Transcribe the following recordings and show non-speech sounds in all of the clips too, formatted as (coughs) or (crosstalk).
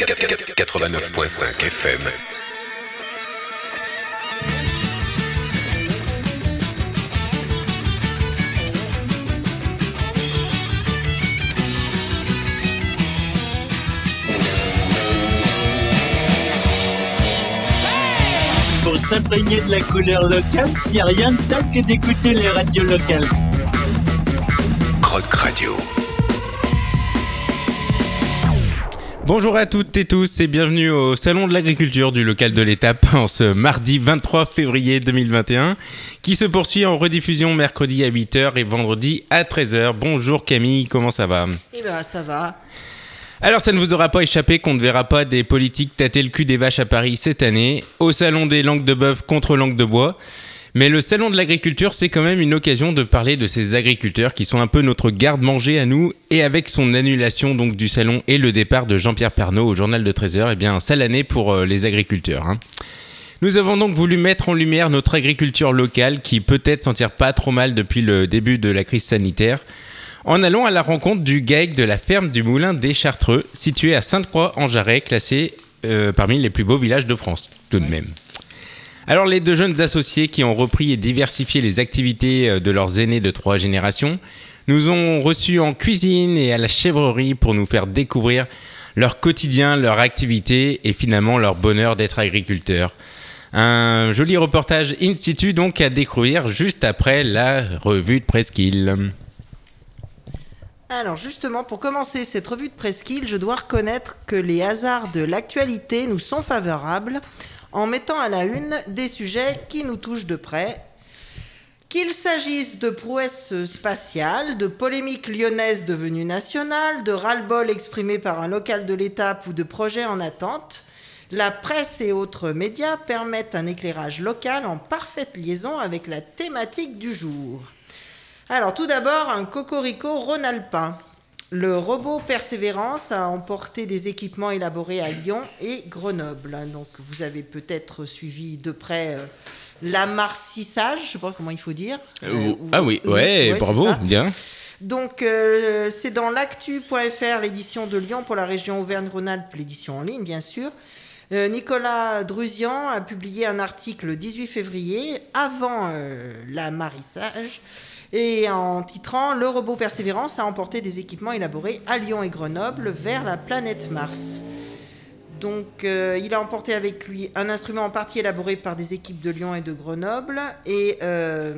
89.5 FM. Pour s'imprégner de la couleur locale, il n'y a rien de tel que d'écouter les radios locales. Croc Radio. Bonjour à toutes et tous et bienvenue au Salon de l'agriculture du local de l'étape en ce mardi 23 février 2021 qui se poursuit en rediffusion mercredi à 8h et vendredi à 13h. Bonjour Camille, comment ça va? Eh ben ça va. Alors ça ne vous aura pas échappé qu'on ne verra pas des politiques tâter le cul des vaches à Paris cette année, au salon des langues de bœuf contre langues de bois. Mais le salon de l'agriculture, c'est quand même une occasion de parler de ces agriculteurs qui sont un peu notre garde-manger à nous. Et avec son annulation donc du salon et le départ de Jean-Pierre Pernaud au journal de 13h, eh bien, sale année pour euh, les agriculteurs. hein. Nous avons donc voulu mettre en lumière notre agriculture locale qui peut-être s'en tire pas trop mal depuis le début de la crise sanitaire. En allant à la rencontre du GAEC de la ferme du Moulin des Chartreux, situé à Sainte-Croix-en-Jarret, classé euh, parmi les plus beaux villages de France, tout de même. Alors les deux jeunes associés qui ont repris et diversifié les activités euh, de leurs aînés de trois générations nous ont reçus en cuisine et à la chèvrerie pour nous faire découvrir leur quotidien, leur activité et finalement leur bonheur d'être agriculteurs. Un joli reportage in situ donc à découvrir juste après la revue de Presqu'île. Alors justement, pour commencer cette revue de Presqu'île, je dois reconnaître que les hasards de l'actualité nous sont favorables en mettant à la une des sujets qui nous touchent de près. Qu'il s'agisse de prouesses spatiales, de polémiques lyonnaises devenues nationales, de ras-le-bol exprimé par un local de l'étape ou de projets en attente, la presse et autres médias permettent un éclairage local en parfaite liaison avec la thématique du jour. Alors tout d'abord, un cocorico rhône-alpin. Le robot Persévérance a emporté des équipements élaborés à Lyon et Grenoble. Donc vous avez peut-être suivi de près euh, l'amarcissage, je ne sais pas comment il faut dire. Euh, ou- ah oui, ouais, ouais, bravo, bien. Donc, euh, c'est dans l'actu.fr, l'édition de Lyon pour la région Auvergne-Rhône-Alpes, l'édition en ligne, bien sûr. Euh, Nicolas Drusian a publié un article le 18 février, avant euh, l'amarissage, et en titrant Le robot Persévérance a emporté des équipements élaborés à Lyon et Grenoble vers la planète Mars. Donc, euh, il a emporté avec lui un instrument en partie élaboré par des équipes de Lyon et de Grenoble. Et euh,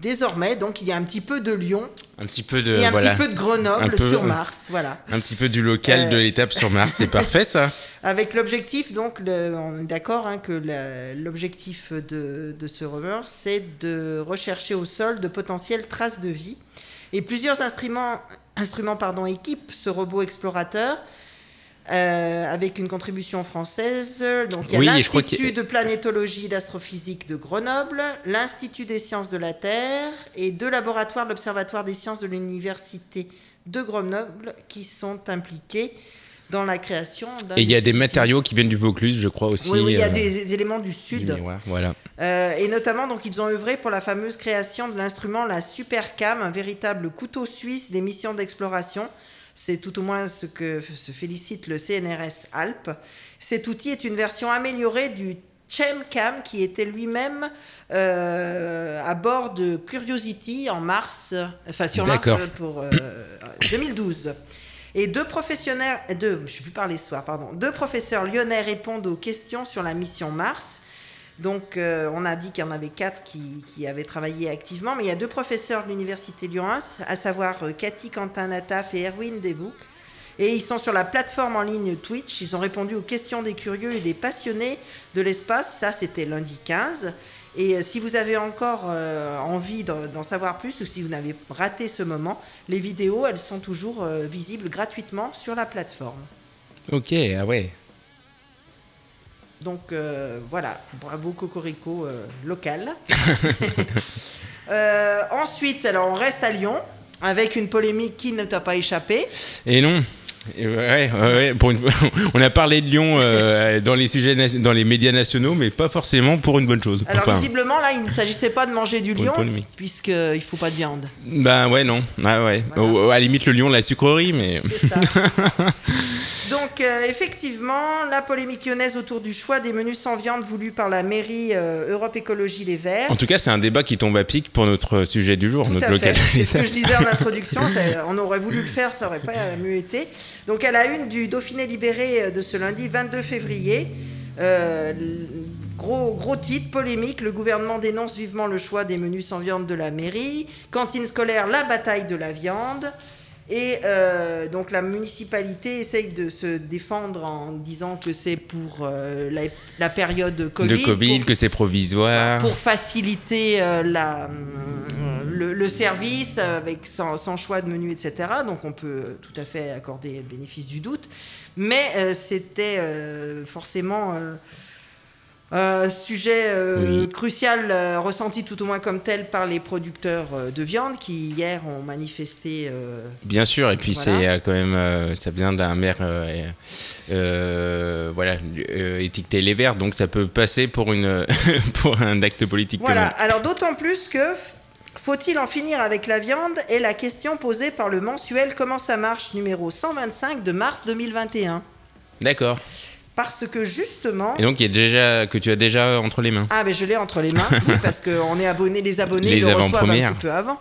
désormais, donc, il y a un petit peu de Lyon Un petit peu de et un voilà, petit peu de Grenoble peu- sur Mars. Voilà. un petit peu du local Euh, de l'étape sur Mars, c'est parfait ça. (laughs) Avec l'objectif, donc, le- on est d'accord hein, que l'objectif de, de ce rover, c'est de rechercher au sol de potentielles traces de vie. Et plusieurs instruments, instruments pardon, équipent ce robot explorateur. Euh, avec une contribution française. Donc, il y a Oui, l'Institut de planétologie et d'astrophysique de Grenoble, l'Institut des sciences de la Terre et deux laboratoires de l'Observatoire des sciences de l'Université de Grenoble qui sont impliqués dans la création Et il y a des matériaux qui viennent du Vaucluse, je crois aussi. Oui, oui, il y a euh, des éléments du du sud. miroir, voilà. Euh, et notamment, donc, ils ont œuvré pour la fameuse création de l'instrument la Supercam, un véritable couteau suisse des missions d'exploration. C'est tout au moins ce que se félicite le CNRS Alpes. Cet outil est une version améliorée du ChemCam qui était lui-même euh, à bord de Curiosity en mars, enfin sur Mars euh, pour euh, 2012. Et deux professionnels, deux, je ne sais plus parler ce soir, pardon, deux professeurs lyonnais répondent aux questions sur la mission Mars. Donc, euh, on a dit qu'il y en avait quatre qui, avaient travaillé activement, mais il y a deux professeurs de l'Université Lyon 1, à savoir euh, Cathy Quentin-Nataf et Erwin Desbouc. Et ils sont sur la plateforme en ligne Twitch. Ils ont répondu aux questions des curieux et des passionnés de l'espace. Ça, c'était lundi 15. Et euh, si vous avez encore envie d'en savoir plus ou si vous n'avez raté ce moment, les vidéos, elles sont toujours visibles gratuitement sur la plateforme. Ok, ah ouais. Donc euh, voilà, bravo Cocorico euh, local. (laughs) Euh, ensuite, alors on reste à Lyon avec une polémique qui ne t'a pas échappé. Et non. Ouais, ouais, ouais, pour une- (laughs) on a parlé de Lyon euh, dans les sujets, na- dans les médias nationaux, mais pas forcément pour une bonne chose. Alors Enfin, visiblement là, il ne s'agissait pas de manger du lion polémique. puisqu'il ne faut pas de viande. ben ouais, non. Ah ouais. Voilà. Au- à la limite le Lyon, la sucrerie, mais ça. (laughs) Donc euh, effectivement, la polémique lyonnaise autour du choix des menus sans viande voulus par la mairie euh, Europe Écologie Les Verts. En tout cas, c'est un débat qui tombe à pic pour notre sujet du jour, Tout notre local. C'est ce que je disais en (laughs) introduction. on aurait voulu le faire, ça aurait pas mieux été. Donc, à la une du Dauphiné libéré euh, de ce lundi 22 février, euh, gros, gros titre, polémique. Le gouvernement dénonce vivement le choix des menus sans viande de la mairie. Cantine scolaire, la bataille de la viande. Et euh, donc la municipalité essaye de se défendre en disant que c'est pour euh, la, la période Covid. de Covid, pour- que c'est provisoire. pour faciliter euh, la, euh, le, le service avec sans, sans choix de menu, etc. Donc on peut tout à fait accorder le bénéfice du doute. Mais euh, c'était euh, forcément euh, un sujet Oui. crucial, ressenti tout au moins comme tel par les producteurs de viande qui hier ont manifesté. Bien sûr, et puis Voilà. c'est quand même, ça vient d'un maire, voilà, étiqueté les Verts, donc ça peut passer pour une, (laughs) pour un acte politique. Voilà, alors d'autant plus que faut-il en finir avec la viande est la question posée par le mensuel Comment ça marche numéro 125 de mars 2021. D'accord. Parce que justement... Et donc, il y a déjà que tu as déjà entre les mains. Ah mais je l'ai entre les mains, oui, parce qu'on est abonné, les abonnés Les le reçoivent un petit peu avant.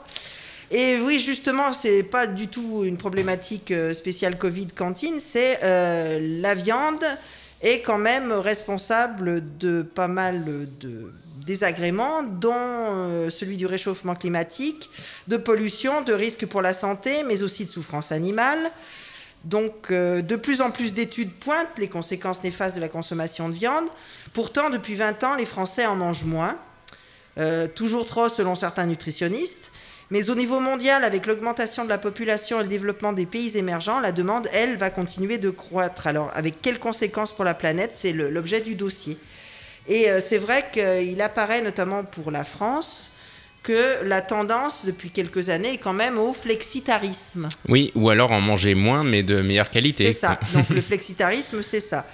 Et oui, justement, c'est pas du tout une problématique euh, spéciale Covid cantine, c'est euh, la viande est quand même responsable de pas mal de désagréments, dont euh, celui du réchauffement climatique, de pollution, de risques pour la santé, mais aussi de souffrance animale. Donc, euh, de plus en plus d'études pointent les conséquences néfastes de la consommation de viande. Pourtant, depuis 20 ans, les Français en mangent moins. Euh, toujours trop selon certains nutritionnistes. Mais au niveau mondial, avec l'augmentation de la population et le développement des pays émergents, la demande, elle, va continuer de croître. Alors, avec quelles conséquences pour la planète? C'est l'objet du dossier. Et euh, c'est vrai qu'il apparaît, notamment pour la France, que la tendance depuis quelques années est quand même au flexitarisme. Oui, ou alors en manger moins, mais de meilleure qualité. C'est ça. (laughs) Donc le flexitarisme, c'est ça.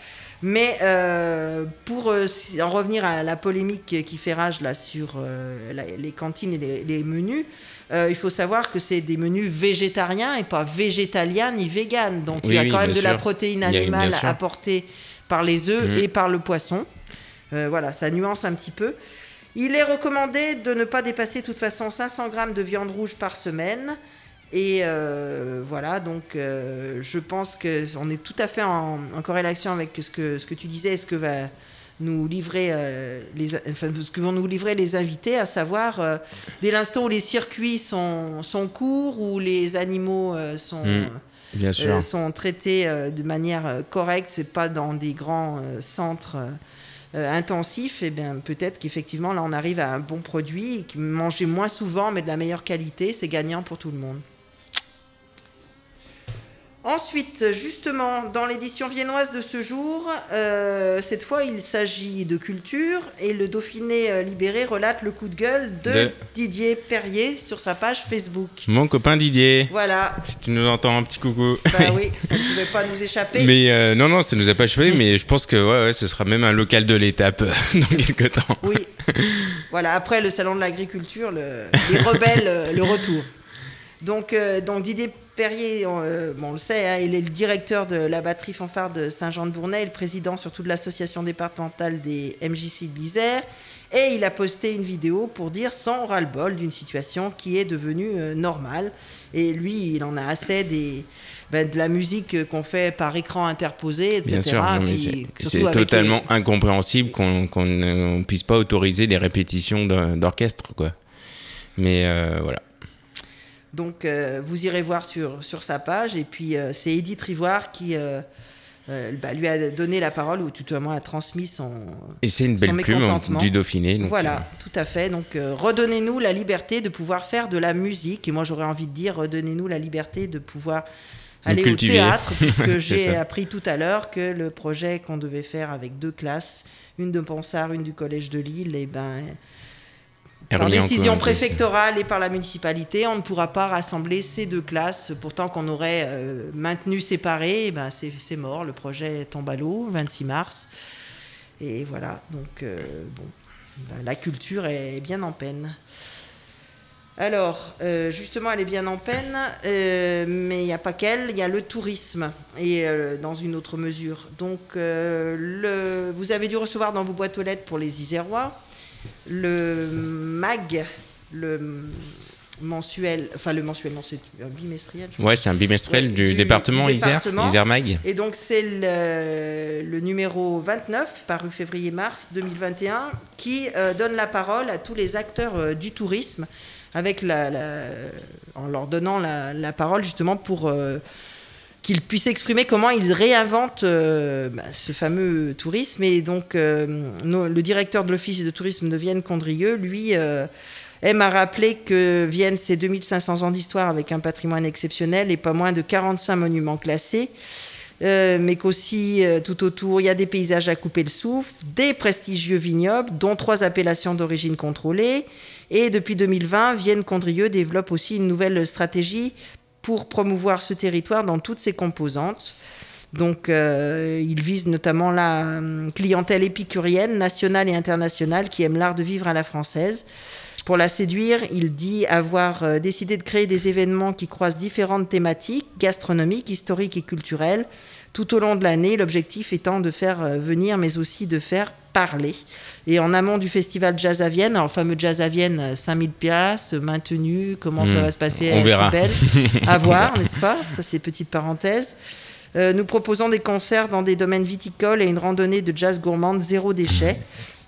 Mais euh, pour euh, en revenir à la polémique qui fait rage là sur euh, la- les cantines et les, les menus, il faut savoir que c'est des menus végétariens et pas végétaliens ni véganes. Donc il y a oui, quand même de la protéine animale apportée par les œufs Mhm. et par le poisson. Euh, voilà, ça nuance un petit peu. Il est recommandé de ne pas dépasser de toute façon 500 grammes de viande rouge par semaine. Et euh, voilà, donc euh, je pense qu'on est tout à fait en, en corrélation avec ce que, ce que tu disais, ce que va nous livrer euh, les, enfin, ce que vont nous livrer les invités, à savoir dès l'instant où les circuits sont, sont courts, où les animaux sont, Mm, Bien sûr. sont traités de manière correcte, c'est pas dans des grands centres euh, intensifs, et bien peut-être qu'effectivement là on arrive à un bon produit, manger moins souvent mais de la meilleure qualité, c'est gagnant pour tout le monde. Ensuite, justement, dans l'édition viennoise de ce jour, euh, cette fois il s'agit de culture et le Dauphiné euh, libéré relate le coup de gueule de, De- Didier Perrier sur sa page Facebook. Mon copain Didier, Voilà, si tu nous entends, un petit coucou. bah (laughs) oui, ça ne pouvait pas nous échapper. Mais euh, non, non, ça nous a pas échappé, mais je pense que ouais, ouais, ce sera même un local de l'étape (laughs) dans quelques temps. Oui. voilà, après le salon de l'agriculture, le, les rebelles, le retour. Donc, euh, donc Didier Perrier, on, euh, bon, on le sait, hein, il est le directeur de la batterie fanfare de Saint-Jean-de-Bournay, le président surtout de l'association départementale des MJC de l'Isère. Et il a posté une vidéo pour dire son ras-le-bol d'une situation qui est devenue euh, normale. Et lui, il en a assez des, ben, de la musique qu'on fait par écran interposé, etc. Bien sûr, non, mais Puis, c'est- les- totalement incompréhensible qu'on ne on puisse pas autoriser des répétitions d'orchestre, quoi. Mais euh, voilà. Donc euh, vous irez voir sur, sur sa page. Et puis euh, c'est Edith Rivoire qui euh, bah, lui a donné la parole ou tout au moins a transmis son... Et c'est une belle plume mécontentement. du Dauphiné. donc, voilà, tout à fait. Donc redonnez-nous la liberté de pouvoir faire de la musique. Et moi j'aurais envie de dire, redonnez-nous la liberté de pouvoir aller au théâtre, (laughs) puisque j'ai appris tout à l'heure que le projet qu'on devait faire avec deux classes, une de Ponsard, une du Collège de Lille, et ben est par décision préfectorale et par la municipalité, on ne pourra pas rassembler ces deux classes. Pourtant qu'on aurait euh, maintenu séparées, eh ben c'est mort. Le projet tombe à l'eau, le 26 mars. Et voilà, donc euh, bon, ben, la culture est bien en peine. Alors, euh, justement, elle est bien en peine, euh, mais il n'y a pas qu'elle, il y a le tourisme, et euh, dans une autre mesure. Donc, le, vous avez dû recevoir dans vos boîtes aux lettres pour les Isérois le MAG, le mensuel, enfin le mensuel, non, c'est un bimestriel. Ouais, c'est un bimestriel Ouais, du, du- département du Isère, département. Isère Mag. Et donc c'est le, le numéro 29, paru février-mars 2021, qui euh, donne la parole à tous les acteurs euh, du tourisme, avec la, la- en leur donnant la, la parole justement pour euh, qu'ils puissent exprimer comment ils réinventent euh, bah, ce fameux tourisme. Et donc euh, le directeur de l'Office de tourisme de Vienne-Condrieu, lui... euh, aime à rappeler que Vienne, c'est 2500 ans d'histoire avec un patrimoine exceptionnel et pas moins de 45 monuments classés. Euh, mais qu'aussi tout autour, il y a des paysages à couper le souffle, des prestigieux vignobles, dont trois appellations d'origine contrôlée. Et depuis 2020, Vienne-Condrieu développe aussi une nouvelle stratégie pour promouvoir ce territoire dans toutes ses composantes. Donc, euh, il vise notamment la hum, clientèle épicurienne, nationale et internationale, qui aime l'art de vivre à la française. Pour la séduire, il dit avoir euh, décidé de créer des événements qui croisent différentes thématiques, gastronomiques, historiques et culturelles, tout au long de l'année, l'objectif étant de faire euh, venir, mais aussi de faire parler. Et en amont du festival Jazz à Vienne, alors le fameux Jazz à Vienne, euh, 5000 places, maintenu, comment Hmm. ça va se passer On à verra. (laughs) À voir, n'est-ce pas? Ça, c'est petite parenthèse. Euh, nous proposons des concerts dans des domaines viticoles et une randonnée de jazz gourmande zéro déchet.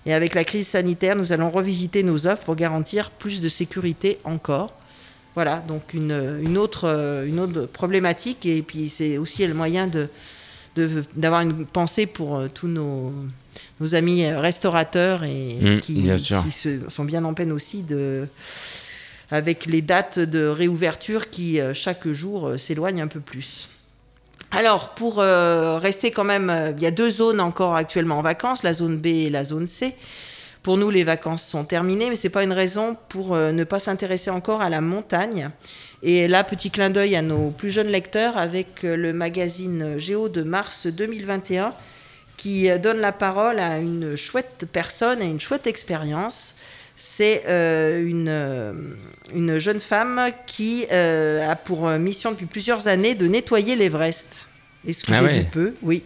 Et avec la crise sanitaire, nous allons revisiter nos offres pour garantir plus de sécurité encore. Voilà, donc une, une autre, euh, une autre problématique. Et puis c'est aussi le moyen de- d'avoir une pensée pour euh, tous nos, nos amis euh, restaurateurs et Mm, qui, bien sûr. qui se- sont bien en peine aussi de, avec les dates de réouverture qui euh, chaque jour s'éloignent un peu plus. Alors, pour euh, rester quand même, il y a deux zones encore actuellement en vacances, la zone B et la zone C. Pour nous, les vacances sont terminées, mais ce n'est pas une raison pour euh, ne pas s'intéresser encore à la montagne. Et là, petit clin d'œil à nos plus jeunes lecteurs avec euh, le magazine Géo de mars 2021 qui euh, donne la parole à une chouette personne et une chouette expérience. C'est euh, une, une jeune femme qui euh, a pour mission depuis plusieurs années de nettoyer l'Everest. Excusez-vous Ah ouais. peu, oui.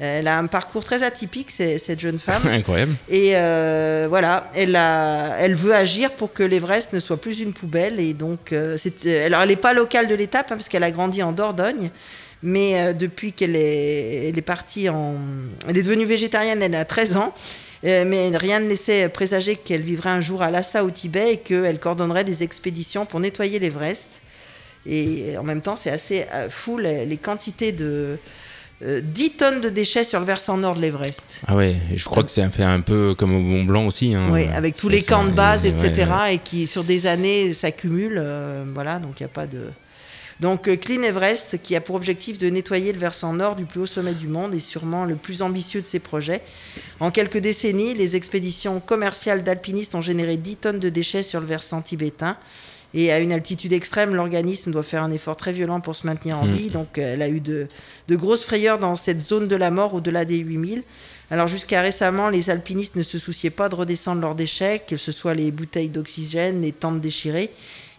Elle a un parcours très atypique, cette jeune femme. (laughs) Incroyable. Et euh, voilà, elle, a, elle veut agir pour que l'Everest ne soit plus une poubelle. Et donc, euh, euh, alors elle n'est pas locale de l'étape, hein, parce qu'elle a grandi en Dordogne. Mais euh, depuis qu'elle est, elle est partie en. Elle est devenue végétarienne, elle a 13 ans. Euh, mais rien ne laissait présager qu'elle vivrait un jour à Lhasa au Tibet et qu'elle coordonnerait des expéditions pour nettoyer l'Everest. Et en même temps, c'est assez euh, fou les, les quantités de. Euh, 10 tonnes de déchets sur le versant nord de l'Everest. Ah ouais, et je crois que fait un peu comme au Mont Blanc aussi. Hein. Oui, avec tous les camps de base, etc., ouais. et qui sur des années s'accumulent. euh, voilà, donc il n'y a pas de. Donc euh, Clean Everest, qui a pour objectif de nettoyer le versant nord du plus haut sommet du monde, est sûrement le plus ambitieux de ses projets. En quelques décennies, les expéditions commerciales d'alpinistes ont généré 10 tonnes de déchets sur le versant tibétain. Et à une altitude extrême, l'organisme doit faire un effort très violent pour se maintenir en Mm. vie. Donc, euh, elle a eu de, de grosses frayeurs dans cette zone de la mort au-delà des 8000. Alors, jusqu'à récemment, les alpinistes ne se souciaient pas de redescendre leurs déchets, que ce soit les bouteilles d'oxygène, les tentes déchirées.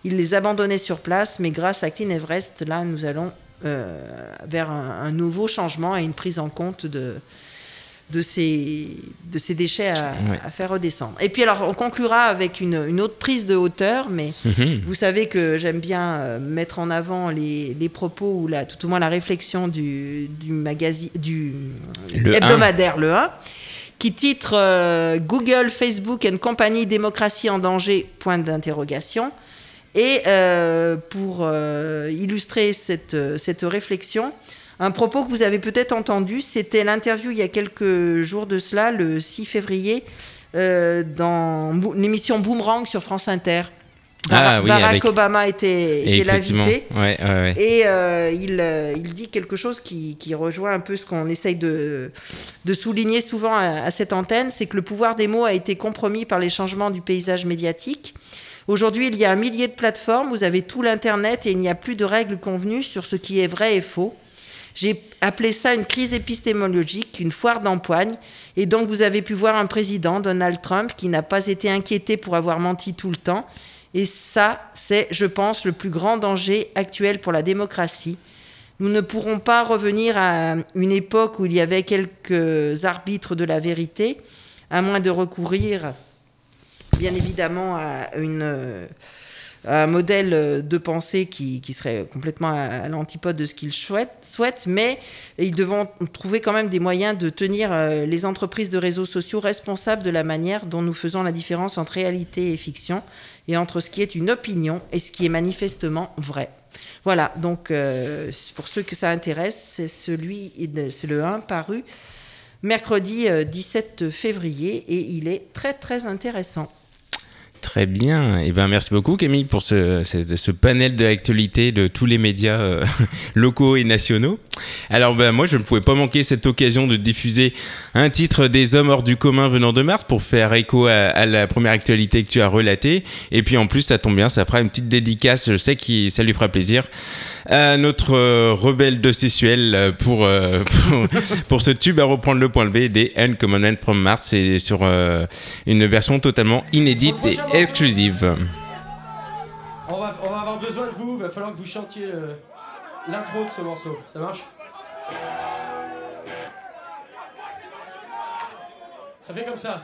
Ils les abandonnaient sur place, mais grâce à Clean Everest, là, nous allons euh, vers un, un nouveau changement et une prise en compte de, de, ces, de ces déchets à, faire redescendre. Et puis, alors, on conclura avec une, une autre prise de hauteur, mais Mhm. vous savez que j'aime bien euh, mettre en avant les, les propos ou la, tout au moins la réflexion du, du magazine, du Le hebdomadaire Le 1, qui titre euh, Google, Facebook and compagnie démocratie en danger point d'interrogation. Et euh, pour euh, illustrer cette, cette réflexion, un propos que vous avez peut-être entendu, c'était l'interview il y a quelques jours de cela, le 6 février, euh, dans l'émission Boomerang sur France Inter. Ah oui, Barack avec- Obama était, l'invité. ouais, ouais, ouais. Et euh, il, euh, il dit quelque chose qui, qui rejoint un peu ce qu'on essaye de, de souligner souvent à, à cette antenne, c'est que le pouvoir des mots a été compromis par les changements du paysage médiatique. Aujourd'hui, il y a un millier de plateformes, vous avez tout l'Internet et il n'y a plus de règles convenues sur ce qui est vrai et faux. J'ai appelé ça une crise épistémologique, une foire d'empoigne. Et donc, vous avez pu voir un président, Donald Trump, qui n'a pas été inquiété pour avoir menti tout le temps Et ça, c'est, je pense, le plus grand danger actuel pour la démocratie. Nous ne pourrons pas revenir à une époque où il y avait quelques arbitres de la vérité, à moins de recourir, bien évidemment, à une un modèle euh, de pensée qui, serait complètement à, l'antipode de ce qu'ils souhaitent, mais ils devront trouver quand même des moyens de tenir euh, les entreprises de réseaux sociaux responsables de la manière dont nous faisons la différence entre réalité et fiction, et entre ce qui est une opinion et ce qui est manifestement vrai. Voilà, donc euh, pour ceux que ça intéresse, c'est celui, c'est le 1 paru mercredi 17 février, et il est très très intéressant. Très bien. Eh ben, merci beaucoup, Camille, pour ce, ce, panel de l'actualité de tous les médias euh, (laughs) locaux et nationaux. Alors, ben, moi, je ne pouvais pas manquer cette occasion de diffuser un titre des hommes hors du commun venant de Mars pour faire écho à, la première actualité que tu as relatée. Et puis, en plus, ça tombe bien, ça fera une petite dédicace. Je sais que ça lui fera plaisir à notre euh, rebelle de sexuel euh, (laughs) pour, pour, ce tube à reprendre le point B des Uncommon from Mars. C'est sur une version totalement inédite et exclusive. On va avoir besoin de vous, il va falloir que vous chantiez l'intro de ce morceau. Ça marche? Ça fait comme ça.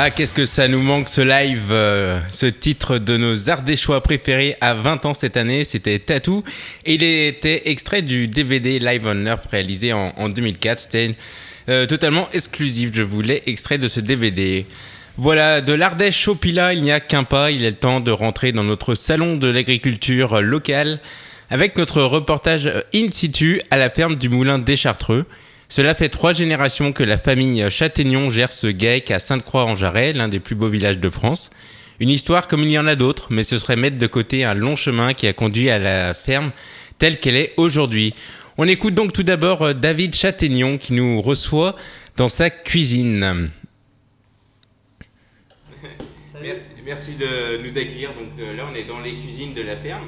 Ah, qu'est-ce que ça nous manque ce live, euh, ce titre de nos Ardéchois préférés à 20 ans cette année, c'était Tattoo. Et il était extrait du DVD Live on Earth réalisé en, 2004. C'était euh, totalement exclusif, je voulais extrait de ce DVD. Voilà, de l'Ardèche au Pila, il n'y a qu'un pas, il est le temps de rentrer dans notre salon de l'agriculture locale avec notre reportage in situ à la ferme du Moulin des Chartreux. Cela fait trois générations que la famille Châtaignon gère ce GAEC à Sainte-Croix-en-Jarret, l'un des plus beaux villages de France. Une histoire comme il y en a d'autres, mais ce serait mettre de côté un long chemin qui a conduit à la ferme telle qu'elle est aujourd'hui. On écoute donc tout d'abord euh, David Châtaignon qui nous reçoit dans sa cuisine. Merci, de nous accueillir. Donc euh, là, on est dans les cuisines de la ferme.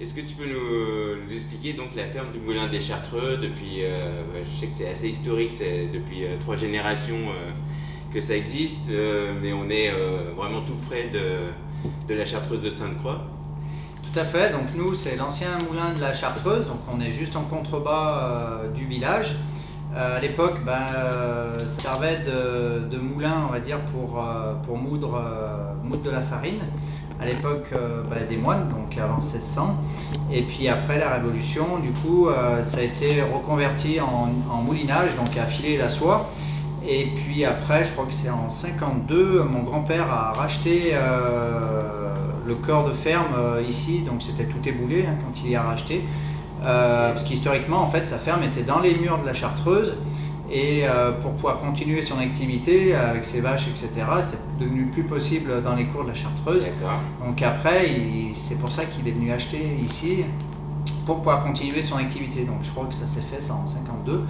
Est-ce que tu peux nous, expliquer donc la ferme du Moulin des Chartreux depuis, euh, je sais que c'est assez historique, c'est depuis euh, trois générations euh, que ça existe, mais on est vraiment tout près de, de la Chartreuse de Sainte-Croix. Tout à fait, donc nous c'est l'ancien moulin de la Chartreuse, donc on est juste en contrebas du village. Euh, à l'époque, ben, euh, servait de, de moulin, on va dire, pour, euh, pour moudre, euh, moudre de la farine. À l'époque ben, des moines, donc avant 1600. Et puis après la Révolution, du coup, ça a été reconverti en, en moulinage, donc à filer la soie. Et puis après, je crois que c'est en 52, mon grand-père a racheté le corps de ferme ici, donc c'était tout éboulé hein, quand il y a racheté. Euh, parce qu'historiquement, en fait, sa ferme était dans les murs de la Chartreuse. Et euh, pour pouvoir continuer son activité avec ses vaches, etc., c'est devenu plus possible dans les cours de la Chartreuse. Donc après, c'est pour ça qu'il est venu acheter ici pour pouvoir continuer son activité. Donc je crois que ça s'est fait ça en 52.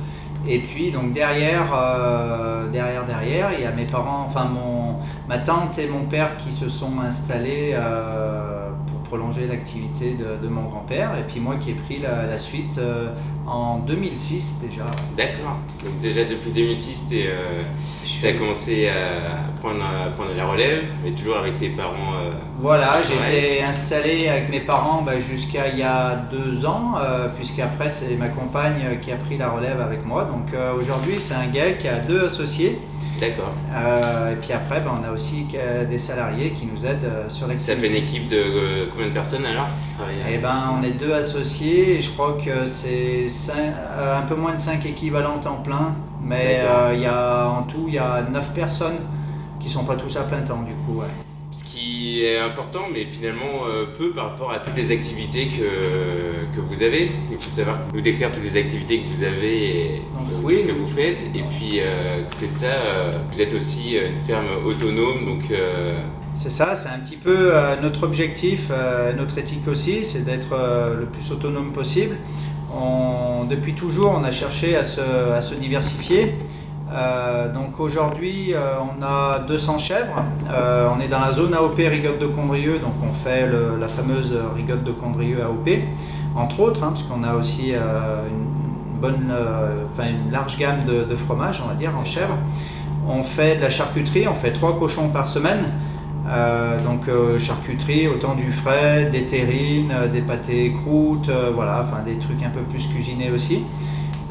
Et puis donc derrière, euh, derrière, derrière, il y a mes parents, enfin mon, ma tante et mon père qui se sont installés euh, pour prolonger l'activité de, de mon grand-père. Et puis moi qui ai pris la, la suite euh, en 2006 déjà. D'accord. Donc déjà depuis 2006, tu suis- as commencé à prendre, à prendre la relève, mais toujours avec tes parents. euh, Voilà, j'étais installé avec mes parents bah, jusqu'à il y a deux ans, euh, puisqu'après c'est ma compagne qui a pris la relève avec moi. Donc euh, aujourd'hui c'est un gars qui a deux associés, D'accord. Euh, et puis après bah, on a aussi euh, des salariés qui nous aident euh, sur Ça fait une l'activité. équipe de combien de personnes alors qui travaillent Et ben on est deux associés et je crois que c'est un peu moins de 5 équivalents temps plein, mais il y a, en tout il y a 9 personnes qui sont pas tous à plein temps du coup. Ouais. Ce qui est important, mais finalement euh, peu par rapport à toutes les activités que, que vous avez. Il faut savoir nous décrire toutes les activités que vous avez et Donc, euh, oui. tout ce que vous faites. Et puis, euh, à côté de ça, euh, vous êtes aussi une ferme autonome, donc C'est ça, c'est un petit peu notre objectif, notre éthique aussi, c'est d'être le plus autonome possible. On- depuis toujours, on a cherché à se, à se diversifier. Euh, donc aujourd'hui, euh, on a 200 chèvres. Euh, on est dans la zone AOP Rigotte de Condrieu, donc on fait la fameuse Rigotte de Condrieu AOP, entre autres, hein, parce qu'on a aussi une bonne, enfin une large gamme de, de fromages, on va dire, en chèvre. On fait de la charcuterie, on fait trois cochons par semaine. Donc charcuterie, autant du frais, des terrines, des pâtés croûtes, voilà, enfin des trucs un peu plus cuisinés aussi.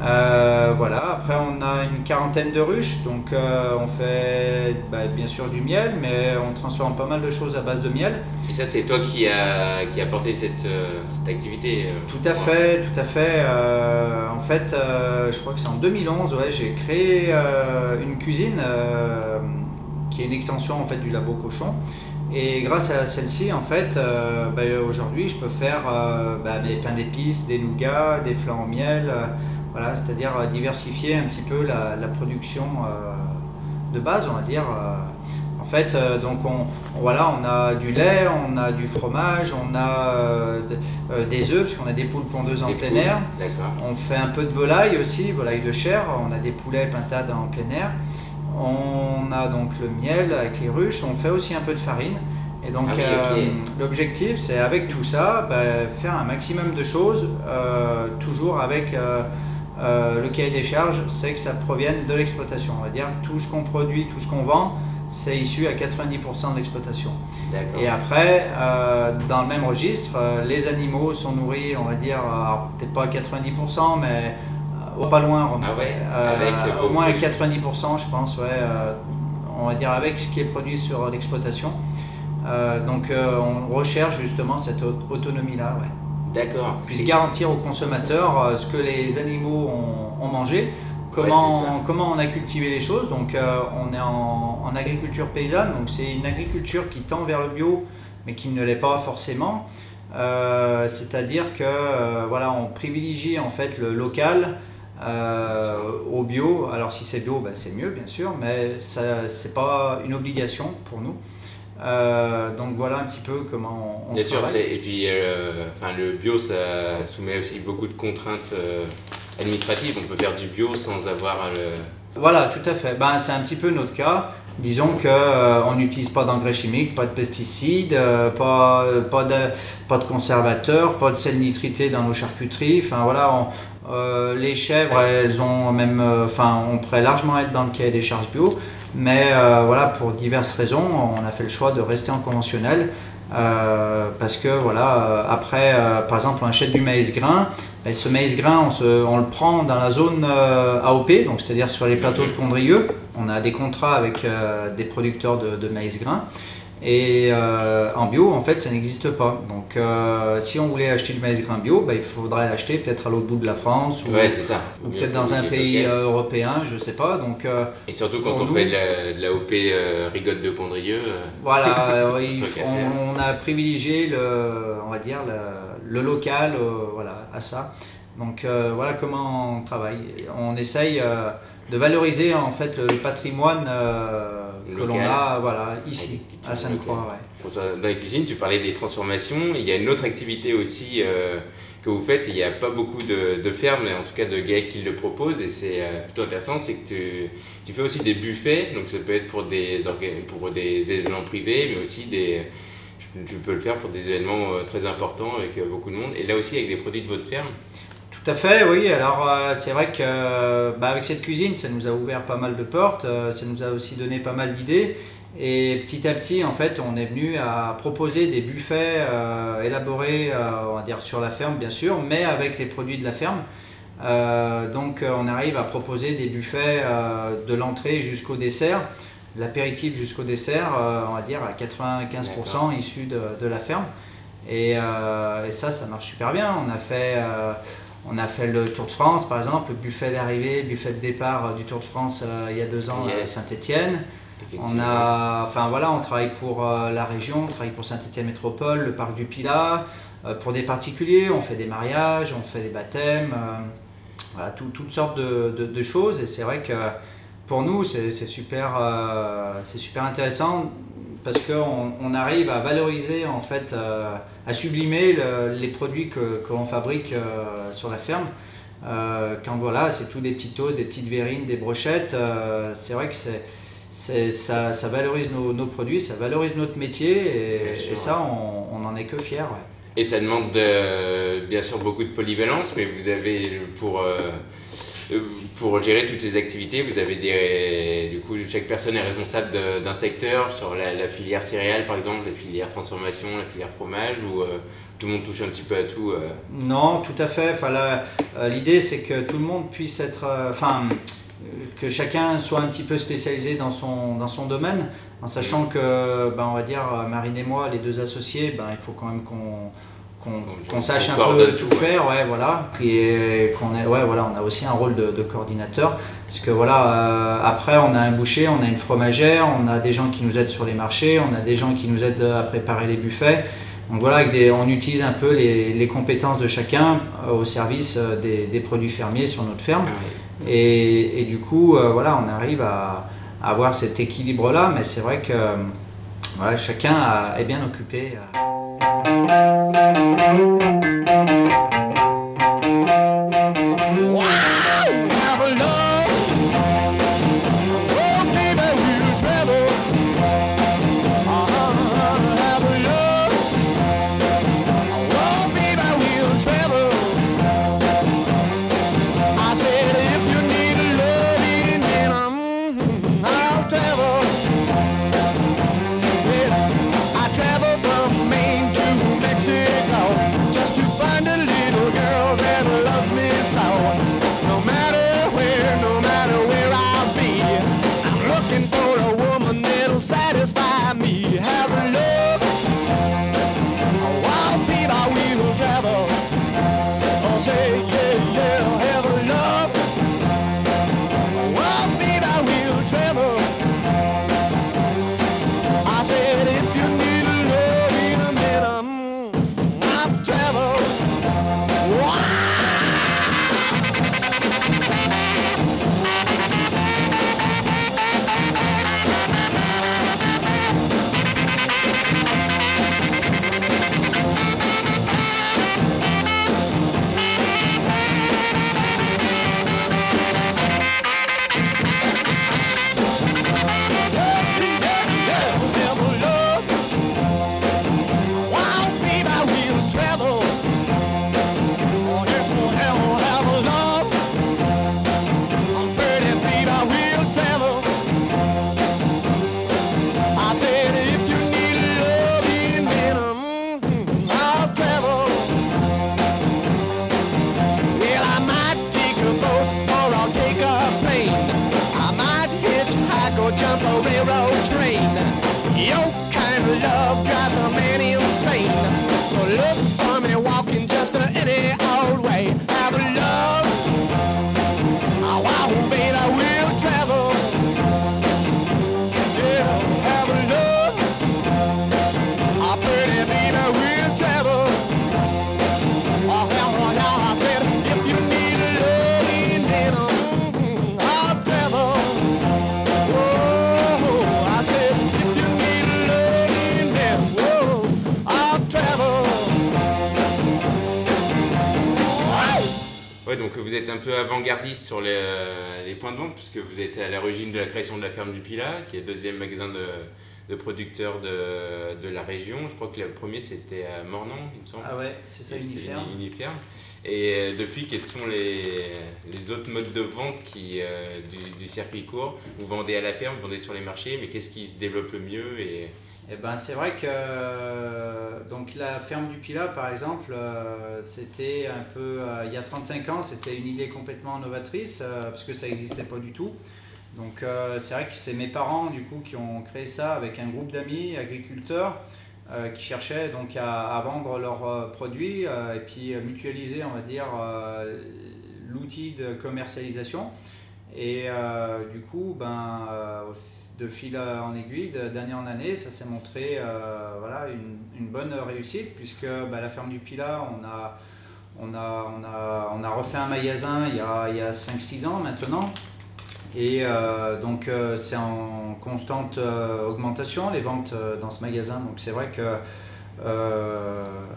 Euh, voilà, après on a une quarantaine de ruches, donc euh, on fait bah, bien sûr du miel, mais on transforme pas mal de choses à base de miel. et ça c'est toi qui a qui a porté cette, euh, cette activité. Tout à fait, tout à fait. En fait, je crois que c'est en 2011, ouais, j'ai créé une cuisine qui est une extension en fait du labo cochon. Et grâce à celle-ci, en fait, bah, aujourd'hui, je peux faire bah, des pains d'épices, des nougats, des flancs au miel, voilà, c'est-à-dire euh, diversifier un petit peu la, la production euh, de base, on va dire. euh. En fait, donc on, voilà, on a du lait, on a du fromage, on a euh, des œufs, parce qu'on a des poules pondeuses en plein poules. air. On fait un peu de volaille aussi, volaille de chair. On a des poulets pintades en plein air. On a donc le miel avec les ruches. On fait aussi un peu de farine. Et donc Ah oui, euh, l'objectif, c'est avec tout ça, bah, faire un maximum de choses, euh, toujours avec euh, le cahier des charges, c'est que ça provienne de l'exploitation. On va dire tout ce qu'on produit, tout ce qu'on vend, c'est issu à 90% de l'exploitation. Et après, euh, dans le même registre, euh, les animaux sont nourris, on va dire, peut-être pas à 90%, mais pas loin. Ah ouais, avec vos au moins à produits. 90%, je pense, ouais, on va dire avec ce qui est produit sur l'exploitation. Donc on recherche justement cette au- autonomie-là, ouais. D'accord. puisse garantir aux consommateurs euh, ce que les animaux ont, ont mangé, comment, comment on a cultivé les choses. Donc euh, on est en, en agriculture paysanne, donc c'est une agriculture qui tend vers le bio, mais qui ne l'est pas forcément. Euh, C'est-à-dire que euh, voilà, on privilégie en fait le local. au bio, alors si c'est bio, ben, c'est mieux bien sûr, mais ça c'est pas une obligation pour nous. Euh, donc voilà un petit peu comment on, on Bien sûr, travaille. et puis euh, enfin, le bio, ça soumet aussi beaucoup de contraintes euh, administratives. On peut faire du bio sans avoir le. Voilà, tout à fait. Ben, c'est un petit peu notre cas. Disons qu'on n'utilise pas d'engrais chimiques, pas de pesticides, pas, pas, de, pas de conservateurs, pas de sel nitrité dans nos charcuteries. Enfin voilà, les chèvres, elles ont même, enfin, on pourrait largement être dans le cahier des charges bio. Mais voilà, pour diverses raisons, on a fait le choix de rester en conventionnel. Euh, parce que voilà, euh, après, euh, par exemple, on achète du maïs grain, et ce maïs grain, on, se, on, le prend dans la zone AOP, donc c'est-à-dire sur les plateaux de Condrieux. On a des contrats avec des producteurs de, de maïs grain. Et euh, en bio, en fait, ça n'existe pas. Donc, euh, si on voulait acheter du maïs grain bio, bah, il faudrait l'acheter peut-être à l'autre bout de la France ou, ou peut-être dans un pays euh, européen, je ne sais pas. Donc, et surtout quand on fait de la, OP rigotte de Condrieux. Voilà, (laughs) on, a privilégié le, on va dire le, local, voilà, à ça. Donc voilà comment on travaille. On essaye de valoriser en fait le, patrimoine que l'on a voilà, ici, à Sainte-Croix. Dans la cuisine, tu parlais des transformations. Il y a une autre activité aussi euh, que vous faites. Il n'y a pas beaucoup de, fermes, mais en tout cas de gars qui le proposent. Et c'est euh, plutôt intéressant, c'est que tu, tu, fais aussi des buffets. Donc ça peut être pour des, pour des événements privés, mais aussi des... Tu peux le faire pour des événements euh, très importants avec beaucoup de monde. Et là aussi avec des produits de votre ferme. Tout à fait, oui. Alors c'est vrai que bah, avec cette cuisine, ça nous a ouvert pas mal de portes, ça nous a aussi donné pas mal d'idées. Et petit à petit, en fait, on est venu à proposer des buffets euh, élaborés, euh, on va dire sur la ferme, bien sûr, mais avec les produits de la ferme. Euh, donc, on arrive à proposer des buffets de l'entrée jusqu'au dessert, l'apéritif jusqu'au dessert, on va dire à 95% issus de, de, la ferme. Et, et, ça, ça marche super bien. On a fait. On a fait le Tour de France, par exemple, le buffet d'arrivée, le buffet de départ du Tour de France il y a deux ans à Saint-Étienne. On a, enfin voilà, on travaille pour euh, la région, on travaille pour Saint-Étienne Métropole, le parc du Pilat, euh, pour des particuliers, on fait des mariages, on fait des baptêmes, euh, voilà, toutes sortes de, choses. Et c'est vrai que pour nous, c'est super, c'est super intéressant parce qu'on on arrive à valoriser en fait, à sublimer les produits que, l'on fabrique sur la ferme. quand voilà, c'est tout des petites toasts, des petites verrines, des brochettes. c'est vrai que c'est ça, ça, valorise nos, nos, produits, ça valorise notre métier et, ça, on n'en est que fiers. Et ça demande bien sûr beaucoup de polyvalence, mais vous avez pour, euh, pour gérer toutes ces activités, vous avez des. Du coup, chaque personne est responsable d'un secteur, sur la, filière céréales par exemple, la filière transformation, la filière fromage, ou euh, tout le monde touche un petit peu à tout euh? Non, tout à fait. Enfin, L'idée, c'est que tout le monde puisse être. Enfin que chacun soit un petit peu spécialisé dans son, dans son domaine, en sachant que, ben, on va dire, Marine et moi, les deux associés, ben, il faut quand même qu'on qu'on sache un peu tout, faire, ouais, voilà, qu'on est, ouais, voilà, on a aussi un rôle de, coordinateur, parce que voilà, euh, après on a un boucher, on a une fromagère, on a des gens qui nous aident sur les marchés, on a des gens qui nous aident à préparer les buffets, donc voilà, avec des, on utilise un peu les, les compétences de chacun euh, au service euh, des, des, produits fermiers sur notre ferme. Ah et, du coup, euh, voilà, on arrive à, avoir cet équilibre-là, mais c'est vrai que chacun est bien occupé. Êtes un peu avant-gardiste sur les, euh, les points de vente, puisque vous êtes à l'origine de la création de la ferme du Pilat, qui est le deuxième magasin de, de producteurs de, de la région. Je crois que le premier c'était à Mornan, il me semble. Ah ouais, c'est ça, Uniferme. Uni- Uniferme. Et euh, depuis, quels sont les, les autres modes de vente qui, euh, du, du circuit court? Vous vendez à la ferme, vous vendez sur les marchés, mais qu'est-ce qui se développe le mieux et... Eh ben, c'est vrai que euh, donc la ferme du Pilat, par exemple, euh, c'était un peu euh, il y a 35 ans, c'était une idée complètement novatrice parce que ça n'existait pas du tout. Donc c'est vrai que c'est mes parents du coup qui ont créé ça avec un groupe d'amis agriculteurs qui cherchaient donc à, à vendre leurs produits et puis mutualiser, on va dire, l'outil de commercialisation. Et du coup, ben, de fil en aiguille, de- d'année en année, ça s'est montré euh, voilà, une, une bonne réussite, puisque bah, la ferme du Pilat, on a, on a, on a, on a refait un magasin il y a, il y a 5-6 ans maintenant. Et euh, donc euh, c'est en constante augmentation les ventes dans ce magasin. Donc c'est vrai que...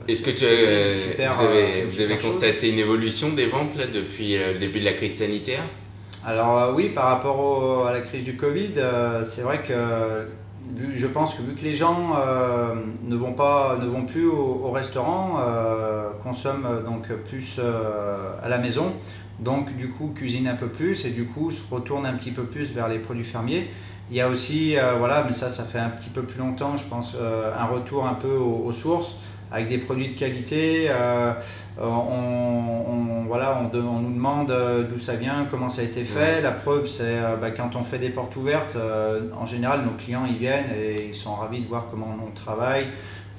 Est-ce que tu as, super, vous avez, vous constaté une évolution des ventes là, depuis le début de la crise sanitaire? Alors euh, oui, par rapport à la crise du Covid, euh, c'est vrai que je pense que vu que les gens euh, ne, vont pas, ne vont plus au, au restaurant, consomment donc plus à la maison, donc du coup cuisinent un peu plus et du coup se retournent un petit peu plus vers les produits fermiers. Il y a aussi, voilà, mais ça, ça fait un petit peu plus longtemps, je pense, un retour un peu aux sources avec des produits de qualité. euh, euh, on, on- voilà, on, de- on nous demande euh, d'où ça vient, comment ça a été fait. La preuve, c'est bah, quand on fait des portes ouvertes, euh, en général, nos clients ils viennent et ils sont ravis de voir comment on travaille,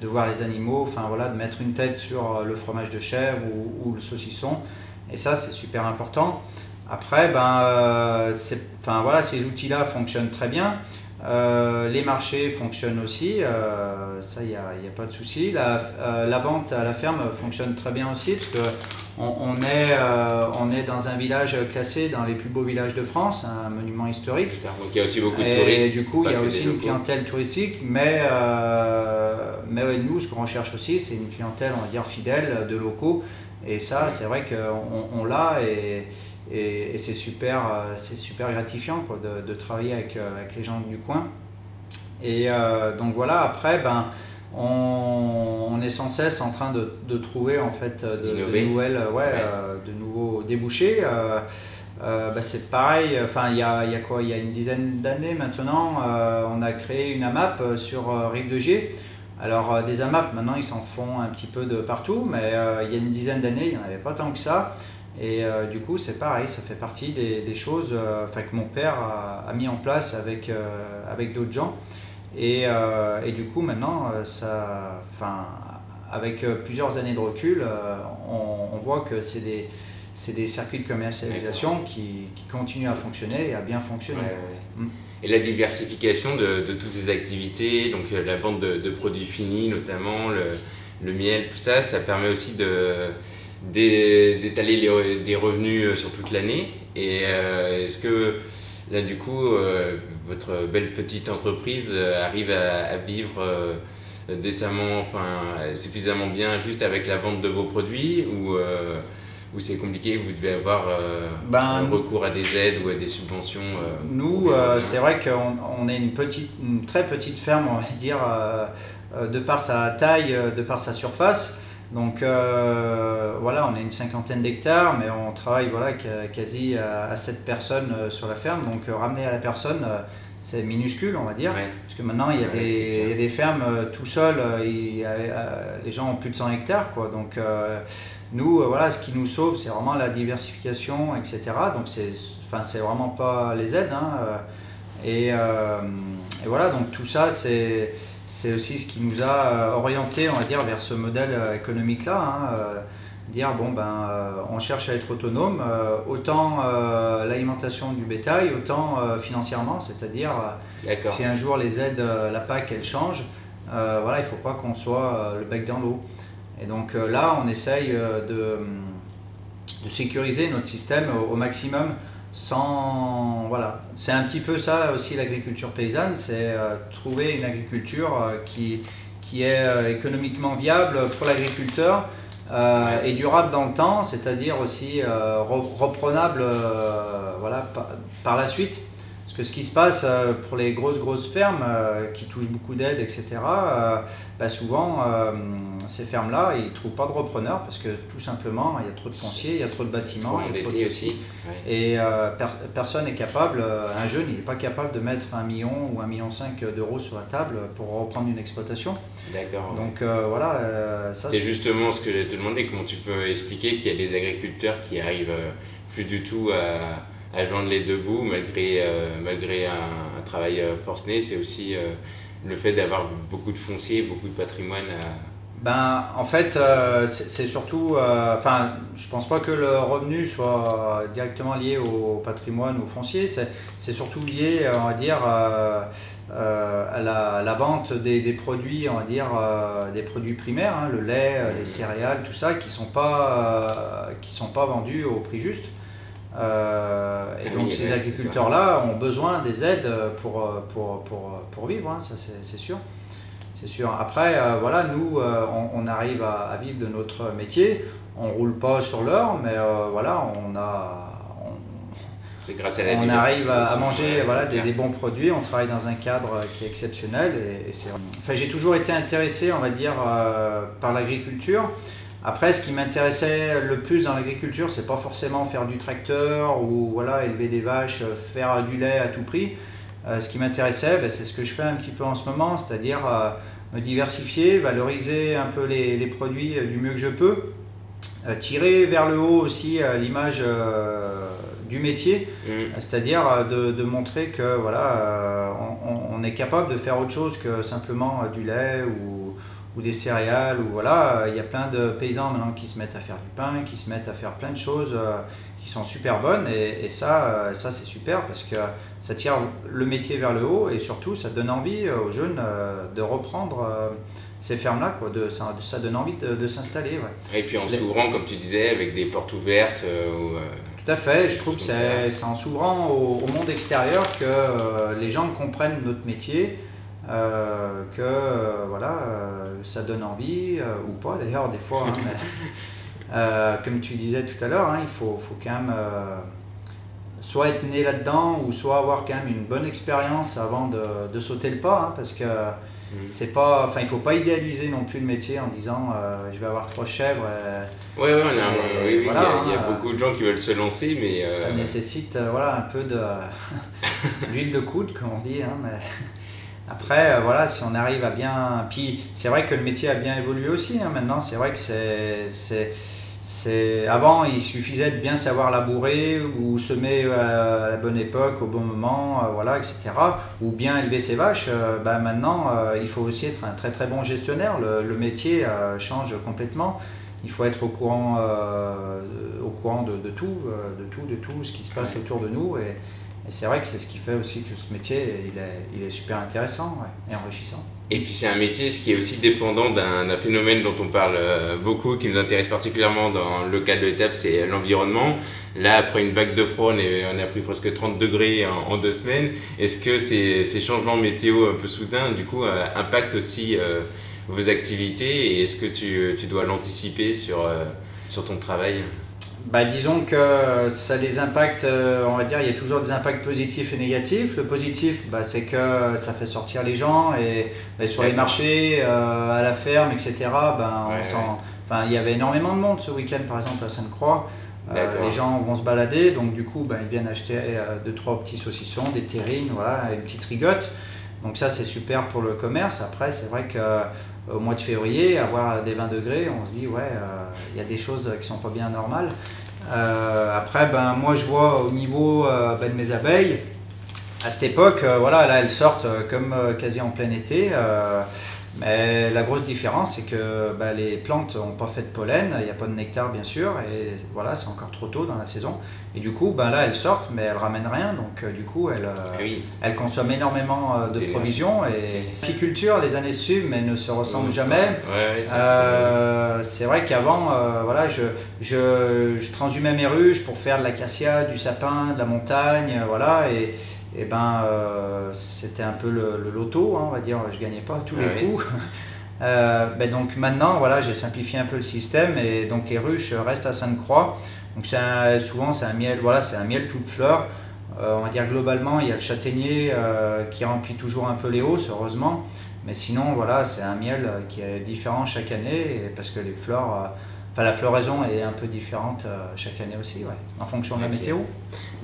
de voir les animaux, enfin voilà, de mettre une tête sur le fromage de chèvre ou, ou le saucisson. Et ça, c'est super important. Après, ben, euh, enfin, voilà, ces outils-là fonctionnent très bien. Euh, les marchés fonctionnent aussi, euh, ça, il n'y a, il y a pas de souci. La, euh, la vente à la ferme fonctionne très bien aussi, parce que on, on est, on est dans un village classé dans les plus beaux villages de France, un monument historique. Donc il y a aussi beaucoup de Et touristes. du coup, il y a aussi une clientèle touristique, mais, mais ouais, nous, ce qu'on recherche aussi, c'est une clientèle, on va dire, fidèle de locaux. Et ça, c'est vrai qu'on on, l'a et, et, et c'est super, euh, c'est super gratifiant quoi, de, de travailler avec, euh, avec les gens du coin. Et euh, donc voilà, après, ben, on, on est sans cesse en train de, de trouver en fait de, nouvelles, ouais, Ouais. euh, de nouveaux débouchés. Euh, euh, bah, c'est pareil, enfin il y a, il y a quoi Il y a une dizaine d'années maintenant, on a créé une AMAP sur Rive de Gier. Alors des AMAP maintenant ils s'en font un petit peu de partout, mais il y a une dizaine d'années il n'y en avait pas tant que ça. Et euh, du coup c'est pareil, ça fait partie des, des choses euh, que mon père a, a mis en place avec, euh, avec d'autres gens. Et, euh, et du coup maintenant, ça, avec plusieurs années de recul, on, on voit que c'est des, c'est des circuits de commercialisation qui, qui continuent à fonctionner et à bien fonctionner. Ouais, ouais. Mm. Et la diversification de, de toutes ces activités, donc la vente de, de produits finis notamment, le, le miel, tout ça, ça permet aussi de d'étaler les des revenus euh, sur toute l'année. Et euh, est-ce que là du coup, euh, votre belle petite entreprise arrive à, à vivre décemment, enfin suffisamment bien juste avec la vente de vos produits ou euh, ou c'est compliqué, vous devez avoir euh, Ben, recours à des aides ou à des subventions euh, Nous, c'est vrai qu'on on est une, petite, une très petite ferme, on va dire, de par sa taille, de par sa surface. Donc euh, voilà, on a une cinquantaine d'hectares, mais on travaille voilà, quasi à, à 7 personnes euh, sur la ferme. Donc euh, ramener à la personne, c'est minuscule, on va dire. Ouais. Parce que maintenant, il y a, Ouais, des, c'est clair. il y a des fermes tout il a, euh, les gens ont plus de 100 hectares. Quoi. Donc, euh, nous, voilà, ce qui nous sauve, c'est vraiment la diversification, etc. Donc, c'est enfin, vraiment pas les aides. hein, et, euh, et voilà, donc tout ça, c'est c'est aussi ce qui nous a euh, orienté, on va dire, vers ce modèle euh, économique-là. hein, euh, dire, bon, ben, on cherche à être autonome, autant l'alimentation du bétail, autant financièrement, c'est-à-dire. si un jour les aides, la PAC, elle change, voilà, il ne faut pas qu'on soit le bec dans l'eau. Et donc là, on essaye euh, de, de sécuriser notre système au, au maximum sans... Voilà. C'est un petit peu ça aussi l'agriculture paysanne, c'est euh, trouver une agriculture euh, qui, qui est euh, économiquement viable pour l'agriculteur, Ouais, et durable dans le temps, c'est-à-dire aussi re- reprenable voilà, par, par la suite. Parce que ce qui se passe euh, pour les grosses grosses fermes euh, qui touchent beaucoup d'aide, etc., euh, bah, souvent ces fermes-là, ils ne trouvent pas de repreneurs parce que tout simplement, il y a trop de fonciers, il y a trop de bâtiments, il y a trop de aussi. Ouais. Et per- personne n'est capable, un jeune, il n'est pas capable de mettre un million ou un million cinq d'euros sur la table pour reprendre une exploitation. D'accord. Donc euh, voilà, euh, ça C'est justement ce que j'allais te demander, comment tu peux expliquer qu'il y a des agriculteurs qui arrivent plus du tout à, à joindre les deux bouts malgré, euh, malgré un, un travail euh, forcené, c'est aussi euh, le fait d'avoir beaucoup de foncier, beaucoup de patrimoine à... Ben, en fait, euh, c'est surtout. euh, Enfin, je pense pas que le revenu soit directement lié au patrimoine ou au foncier. C'est surtout lié, on va dire, euh, euh, à la, la vente des, des produits, on va dire, euh, des produits primaires, hein, le lait, euh, les céréales, tout ça, qui sont pas, euh, qui sont pas vendus au prix juste. Euh, et donc ces agriculteurs-là ont besoin des aides pour, euh, pour, pour, pour vivre, hein, ça c'est sûr. C'est sûr. Après, euh, voilà, nous, euh, on, on arrive à, à vivre de notre métier. On roule pas sur l'or, mais euh, voilà, on a, on, C'est grâce à la on arrive à, manger ouais, voilà, des, bons produits. On travaille dans un cadre qui est exceptionnel. Et, et c'est- enfin, j'ai toujours été intéressé, on va dire, euh, par l'agriculture. Après, ce qui m'intéressait le plus dans l'agriculture, c'est pas forcément faire du tracteur ou voilà, élever des vaches, euh, faire du lait à tout prix. Euh, ce qui m'intéressait, ben, c'est ce que je fais un petit peu en ce moment, c'est-à-dire euh, me diversifier, valoriser un peu les, les produits du mieux que je peux, euh, tirer vers le haut aussi l'image du métier, Mm. c'est-à-dire de, de montrer que voilà, on, on- on est capable de faire autre chose que simplement du lait ou, ou des céréales. Ou voilà, Euh, il y a plein de paysans maintenant qui se mettent à faire du pain, qui se mettent à faire plein de choses euh, qui sont super bonnes. Et, et ça, euh, ça c'est super parce que ça tire le métier vers le haut et surtout ça donne envie aux jeunes de reprendre ces fermes-là. Quoi, de, ça, ça donne envie de, de s'installer. Ouais. Et puis en s'ouvrant, comme tu disais, avec des portes ouvertes. ou, Tout à fait, je trouve que c'est c'est en s'ouvrant au, au monde extérieur que euh, les gens comprennent notre métier, euh, que euh, voilà, euh, ça donne envie, ou pas d'ailleurs, des fois. hein, mais, (laughs) comme tu disais tout à l'heure, hein, il faut, faut quand même soit être né là-dedans, ou soit avoir quand même une bonne expérience avant de, de sauter le pas, hein, parce que Mhm. c'est pas, enfin, il faut pas idéaliser non plus le métier en disant euh, je vais avoir trois chèvres. Ouais, ouais, Et oui, oui, voilà, il y a- il y, a hein, beaucoup de gens qui veulent se lancer, mais. euh, Ça nécessite euh, voilà, un peu de (laughs) (laughs) l'huile de coude, comme on dit. hein, mais Après, euh, voilà, si on arrive à bien. Puis c'est vrai que le métier a bien évolué aussi. hein, Maintenant, c'est vrai que c'est. c'est- Avant, il suffisait de bien savoir labourer ou semer euh, à la bonne époque, au bon moment, euh, voilà, etc. Ou bien élever ses vaches. Bah, maintenant, il faut aussi être un très très bon gestionnaire. Le, le métier change complètement. Il faut être au courant, euh, au courant de, de tout, de tout, de tout ce qui se passe autour de nous. Et, et c'est vrai que c'est ce qui fait aussi que ce métier, il est, super intéressant et enrichissant. Et puis c'est un métier qui est aussi dépendant d'un phénomène dont on parle euh, beaucoup, qui nous intéresse particulièrement dans le cadre de l'étape, c'est l'environnement. Là, après une vague de froid, on, a pris presque 30 degrés en, deux semaines. Est-ce que ces, changements météo un peu soudains, du coup, euh, impactent aussi euh, vos activités? Et est-ce que tu, dois l'anticiper sur ton travail? Bah, disons que ça a des impacts, euh, on va dire, il y a toujours des impacts positifs et négatifs. Le positif, bah, c'est que ça fait sortir les gens et bah, sur les marchés, euh, à la ferme, etc. Ben, on Ouais, il y avait énormément de monde ce week-end, par exemple, à Sainte-Croix. Euh, les gens vont se balader, donc du coup, ben, ils viennent acheter euh, deux, trois petits saucissons, des terrines, voilà, une petite rigotte. Donc ça, c'est super pour le commerce. Après, c'est vrai que au mois de février, avoir des 20 degrés, on se dit, ouais, euh, il y a des choses qui sont pas bien normales. Euh, après, ben, moi, je vois au niveau euh, ben, de mes abeilles, à cette époque, voilà, là, elles sortent comme quasi en plein été. Mais la grosse différence, c'est que ben, les plantes n'ont pas fait de pollen, il n'y a pas de nectar, bien sûr, et voilà, c'est encore trop tôt dans la saison. Et du coup, ben, là, elles sortent, mais elles ramènent rien, donc euh, du coup, elles, euh, oui. elles consomment énormément euh, de provisions. Et l'apiculture, les années suivent, mais ne se ressemblent jamais. Ouais, ouais, c'est vrai qu'avant, voilà, je, je, je transhumais mes ruches pour faire de l'acacia, du sapin, de la montagne, voilà, et, et ben euh, c'était un peu le, le loto, hein, on va dire, je gagnais pas tous Ah les oui. coups. (laughs) Euh, ben donc maintenant, voilà, j'ai simplifié un peu le système et donc les ruches restent à Sainte-Croix. Donc un- souvent c'est un miel, voilà, c'est un miel toute fleur. Euh, on va dire globalement, il y a le châtaignier euh, qui remplit toujours un peu les hausses, heureusement. Mais sinon, voilà, c'est un miel qui est différent chaque année parce que les fleurs, enfin la floraison est un peu différente euh, chaque année aussi, ouais, en fonction de la météo.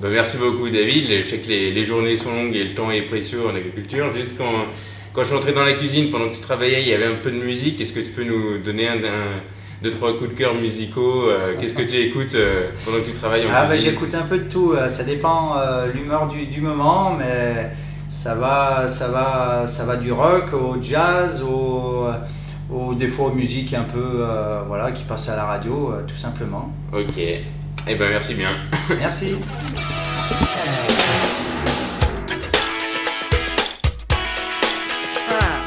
Bah, merci beaucoup David. Je sais que les, les journées sont longues et le temps est précieux en agriculture. Juste quand, quand je suis entré dans la cuisine, pendant que tu travaillais, il y avait un peu de musique. Est-ce que tu peux nous donner un, un- deux, trois coups de cœur musicaux euh, (laughs) Qu'est-ce que tu écoutes euh, pendant que tu travailles en Ah bah j'écoute un peu de tout, ça dépend euh, l'humeur du, du moment, mais ça va, ça va, ça va du rock au jazz, au, au- des fois aux musiques un peu, euh, voilà, qui passent à la radio, euh, tout simplement. Ok. Eh ben merci bien. (coughs) Merci. Ah,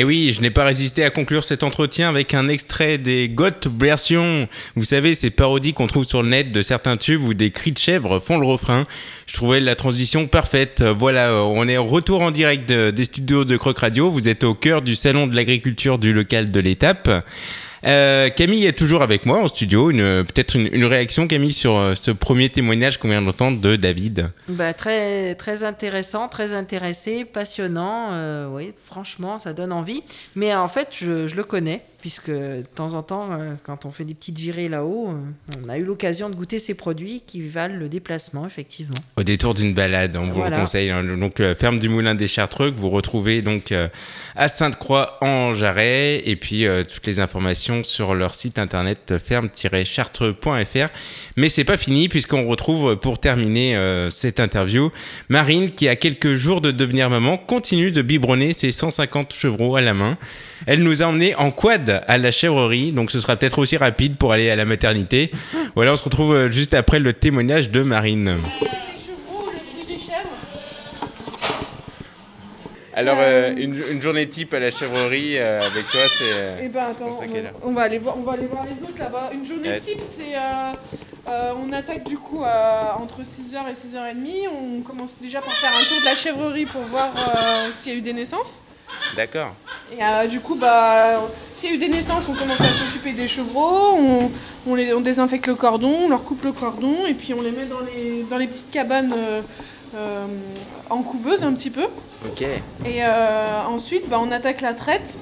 Et oui, je n'ai pas résisté à conclure cet entretien avec un extrait des Got versions. Vous savez, ces parodies qu'on trouve sur le net de certains tubes où des cris de chèvre font le refrain. Je trouvais la transition parfaite. Voilà, on est retour en direct de- des studios de Croc Radio. Vous êtes au cœur du salon de l'agriculture du local de l'étape. Euh, Camille est toujours avec moi en studio. Une, peut-être une, réaction, Camille, sur euh, ce premier témoignage qu'on vient d'entendre de David? bah, très, très intéressant, très intéressé, passionnant. euh, oui, franchement, ça donne envie. Mais en fait, je le connais, puisque de temps en temps, euh, quand on fait des petites virées là-haut, euh, on a eu l'occasion de goûter ces produits qui valent le déplacement, effectivement. Au détour d'une balade, on vous Voilà. le conseille. hein. Donc, la ferme du Moulin des Chartreux, que vous retrouvez donc euh, à Sainte-Croix en Jarret. Et puis, euh, toutes les informations sur leur site internet euh, ferme-chartreux.fr. Mais c'est pas fini, puisqu'on retrouve, euh, pour terminer euh, cette interview, Marine, qui a quelques jours de devenir maman, continue de biberonner ses 150 chevreaux à la main. Elle nous a emmenés en quad à la chèvrerie, donc ce sera peut-être aussi rapide pour aller à la maternité. (laughs) Voilà, on se retrouve euh, juste après le témoignage de Marine. Alors, euh, une, une journée type à la chèvrerie euh, avec toi, c'est. euh, Eh ben attends, ça on, on va aller voir, on va aller voir les autres là-bas. Une journée Ouais. type, c'est euh, euh, on attaque du coup à- entre 6h et 6h30. On commence déjà par faire un tour de la chèvrerie pour voir euh, s'il y a eu des naissances. D'accord. Et euh, du coup, bah, s'il y a eu des naissances, on commence à s'occuper des chevreaux, on, on les, on désinfecte le cordon, on leur coupe le cordon et puis on les met dans les, dans les petites cabanes euh, euh, en couveuse un petit peu. Ok. Et ensuite, bah, on attaque la traite.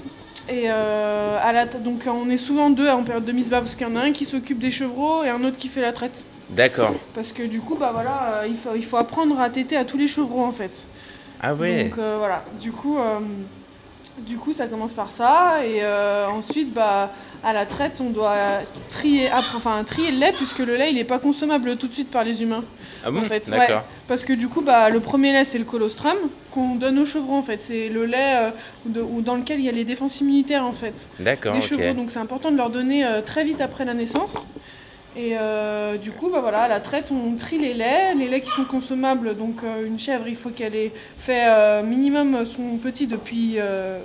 Et à la t- donc on est souvent deux en période de mise bas parce qu'il y en a un qui s'occupe des chevreaux et un autre qui fait la traite. D'accord. Parce que du coup, bah voilà, il, faut, il faut apprendre à téter à tous les chevreaux en fait. Ah ouais. Donc voilà, du coup, du coup ça commence par ça et euh, ensuite bah à la traite on doit trier, après, enfin trier le lait puisque le lait il est pas consommable tout de suite par les humains. ah bon en fait, D'accord. Parce que du coup, bah, le premier lait, c'est le colostrum qu'on donne aux chevrons, en fait. C'est le lait euh, de- dans lequel il y a les défenses immunitaires, en fait, D'accord. des ok. chevreaux. Donc c'est important de leur donner euh, très vite après la naissance. Et euh, du coup, bah, voilà, à la traite, on trie les laits. Les laits qui sont consommables, donc euh, une chèvre, il faut qu'elle ait fait euh, minimum son petit depuis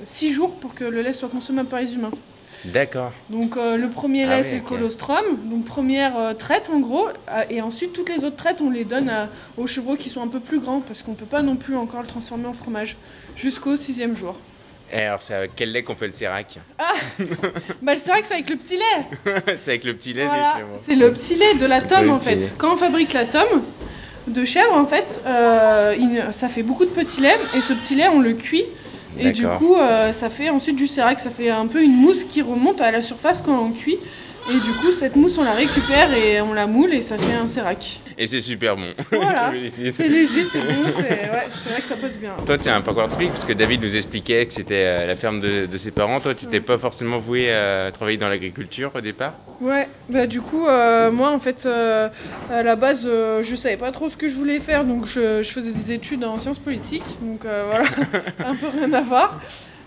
6 jours pour que le lait soit consommable par les humains. D'accord. Donc le premier Ah lait oui, c'est le colostrum, donc première traite en gros, euh, et ensuite toutes les autres traites on les donne à- aux chevreaux qui sont un peu plus grands parce qu'on peut pas non plus encore le transformer en fromage jusqu'au sixième jour. Et alors, c'est avec quel lait qu'on fait le sérac (laughs) Bah c'est vrai que c'est avec le petit lait, (laughs) C'est avec le petit lait Voilà. c'est le petit lait de la tome en fait. Quand on fabrique la tome de chèvre en fait, euh, il- ça fait beaucoup de petits laits et ce petit lait on le cuit. Et du coup, euh, ça fait ensuite du sérac, ça fait un peu une mousse qui remonte à la surface quand on cuit. Et du coup, cette mousse, on la récupère et on la moule et ça fait un sérac. Et c'est super bon. (laughs) Voilà. C'est léger, c'est bon, c'est ouais, vrai que ça passe bien. Toi, tu as un parcours typique parce que David nous expliquait que c'était euh, la ferme de, de ses parents. Toi, tu n'étais pas forcément voué à travailler dans l'agriculture au départ? Ouais, bah du coup, euh, moi en fait, euh, à la base, euh, je savais pas trop ce que je voulais faire, donc je, je faisais des études en sciences politiques, donc voilà, (laughs) un peu rien à voir.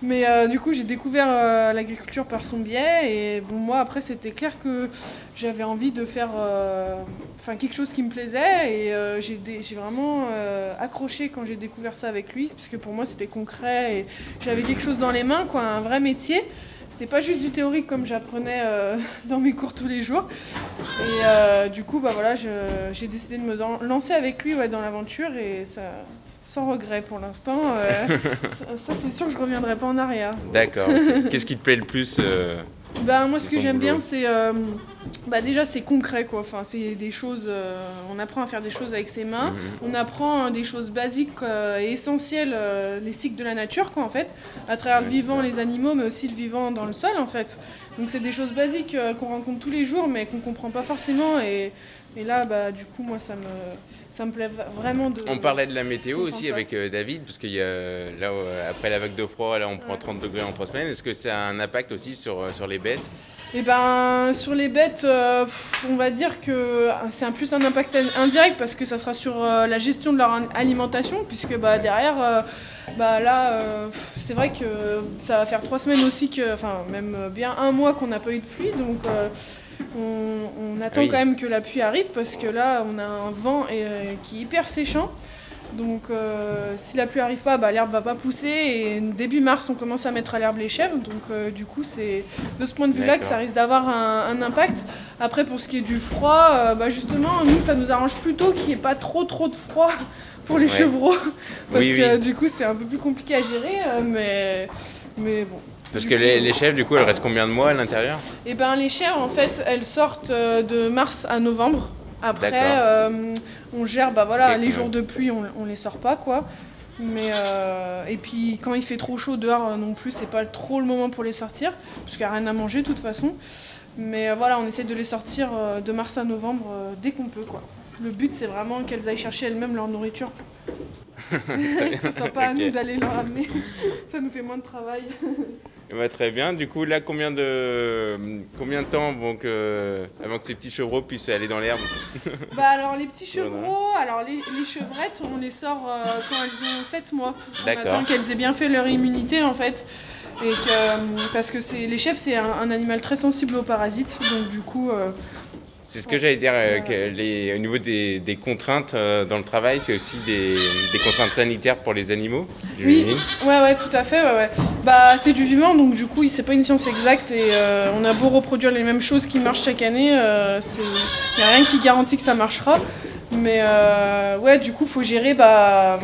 Mais euh, du coup, j'ai découvert euh, l'agriculture par son biais, et bon, moi après, c'était clair que j'avais envie de faire euh, quelque chose qui me plaisait, et j'ai vraiment accroché quand j'ai découvert ça avec lui, puisque pour moi c'était concret, et j'avais quelque chose dans les mains, quoi, un vrai métier. c'était pas juste du théorique comme j'apprenais (laughs) dans mes cours tous les jours. Et du coup, bah voilà, j'ai décidé de me lancer avec lui ouais, dans l'aventure et ça, sans regret pour l'instant. euh, (laughs) ça, ça, c'est sûr que je reviendrai pas en arrière. D'accord. (laughs) Qu'est-ce qui te plaît le plus euh, Bah moi ce que j'aime bien c'est euh, bah déjà c'est concret quoi. Enfin c'est des choses on apprend à faire des choses avec ses mains. Mhm. On apprend euh, des choses basiques et essentielles les cycles de la nature quoi en fait à travers le vivant, les animaux mais aussi le vivant dans le sol en fait. Donc c'est des choses basiques qu'on rencontre tous les jours mais qu'on comprend pas forcément et, et là bah du coup moi ça me ça me plaît vraiment de On parlait de la météo aussi avec euh, David, parce a là euh, après la vague de froid, là on prend Ouais. 30 degrés en 3 semaines. Est-ce que ça a un impact aussi sur, euh, sur les bêtes? Et ben sur les bêtes, on va dire que c'est un plus un impact indirect parce que ça sera sur la gestion de leur alimentation, puisque bah, derrière, bah, là, c'est vrai que ça va faire trois semaines aussi que, enfin même bien un mois qu'on n'a pas eu de pluie, donc on, on attend Oui. quand même que la pluie arrive parce que là, on a un vent euh, qui est hyper séchant. Donc euh, si la pluie arrive pas, bah, l'herbe va pas pousser et début mars on commence à mettre à l'herbe les chèvres. Donc euh, du coup c'est de ce point de vue-là que ça risque d'avoir un, un impact. Après pour ce qui est du froid, euh, bah, justement nous ça nous arrange plutôt qu'il n'y ait pas trop trop de froid (laughs) pour les Ouais. chevreaux (laughs) parce Oui, que oui. du coup c'est un peu plus compliqué à gérer, mais mais bon. Parce que les, les chèvres, du coup, elles restent combien de mois à l'intérieur? Et ben les chèvres en fait elles sortent euh, de mars à novembre. Après euh, on gère bah voilà les jours de pluie on, on les sort pas quoi. Mais euh, et puis quand il fait trop chaud dehors non plus c'est pas trop le moment pour les sortir parce qu'il n'y a rien à manger de toute façon. Mais euh, voilà on essaie de les sortir de mars à novembre dès qu'on peut quoi. Le but c'est vraiment qu'elles aillent chercher elles-mêmes leur nourriture. (laughs) (laughs) que ce soit pas à nous d'aller leur amener. (laughs) Ça nous fait moins de travail. Eh ben, Très bien. Du coup, là, combien de, combien de temps avant que, avant que ces petits chevreaux puissent aller dans l'herbe (laughs) Bah alors les petits chevreaux, alors les, les chevrettes, on les sort euh, quand elles ont 7 mois. On attend qu'elles aient bien fait leur immunité en fait. Et que, euh, parce que c'est les chèvres c'est un, un animal très sensible aux parasites, donc du coup euh, C'est ce que j'allais dire, euh, que les, au niveau des, des contraintes euh, dans le travail, c'est aussi des, des contraintes sanitaires pour les animaux oui, ouais ouais tout à fait, ouais ouais. Bah c'est du vivant donc du coup c'est pas une science exacte et euh, on a beau reproduire les mêmes choses qui marchent chaque année, euh, c'est y a rien qui garantit que ça marchera. Mais ouais du coup faut gérer bah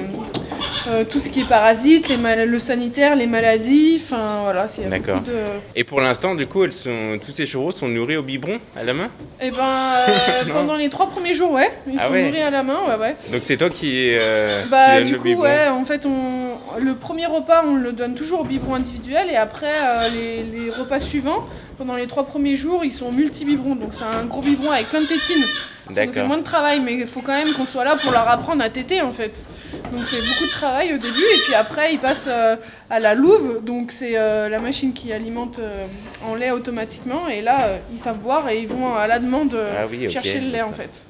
euh, tout ce qui est parasites, les mal- le sanitaire, les maladies, enfin voilà, c'est D'accord. de... Et pour l'instant, du coup, elles sont, tous ces chevreaux sont nourris au biberon à la main? Eh ben, euh, (laughs) pendant les trois premiers jours, ouais, ils Ah sont ouais. nourris à la main, ouais, ouais. Donc c'est toi qui, euh, qui Bah donne du le coup, biberon ouais, en fait, on, le premier repas, on le donne toujours au biberon individuel et après, les, les repas suivants, pendant les trois premiers jours, ils sont multi-biberons. Donc c'est un gros biberon avec plein de tétines. Ça nous fait moins de travail, mais il faut quand même qu'on soit là pour leur apprendre à téter, en fait. Donc c'est beaucoup de travail au début et puis après, ils passent euh, à la louve. Donc c'est euh, la machine qui alimente euh, en lait automatiquement et là, euh, ils savent boire et ils vont à la demande euh, Ah oui, chercher le lait, ça. en fait.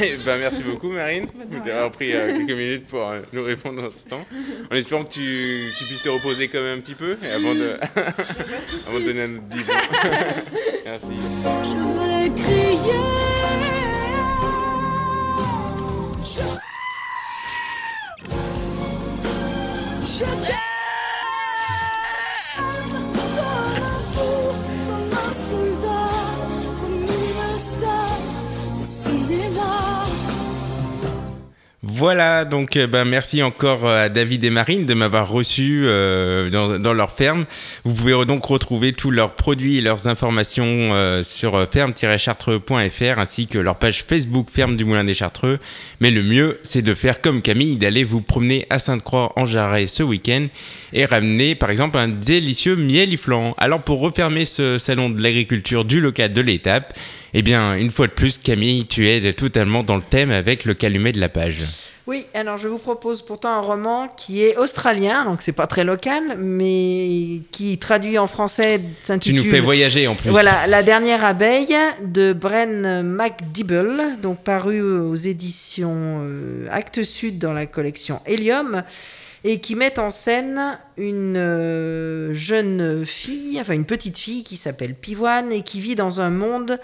Eh ben, merci beaucoup Marine Bah, d'avoir pris euh, quelques minutes pour euh, nous répondre dans ce temps. En espérant que tu, tu puisses te reposer quand même un petit peu et avant de, (laughs) avant de donner un autre (laughs) merci. Je vais crier. Je, je t'aime comme Voilà, donc euh, ben, merci encore euh, à David et Marine de m'avoir reçu euh, dans, leur ferme. Vous pouvez donc retrouver tous leurs produits et leurs informations euh, sur euh, ferme-chartreux.fr ainsi que leur page Facebook Ferme du Moulin des Chartreux. Mais le mieux, c'est de faire comme Camille, d'aller vous promener à Sainte-Croix en Jarret ce week-end et ramener par exemple un délicieux miel. Alors pour refermer ce salon de l'agriculture du local de l'étape, eh bien, une fois de plus, Camille, tu es totalement dans le thème avec le calumet de la page. Oui, alors je vous propose pourtant un roman qui est australien, donc c'est pas très local, mais qui traduit en français Tu nous fais voyager en plus. Voilà, La dernière abeille de Bren McDibble, donc paru aux éditions euh, Actes Sud dans la collection Helium, et qui met en scène une euh, jeune fille, enfin une petite fille qui s'appelle Pivoine et qui vit dans un monde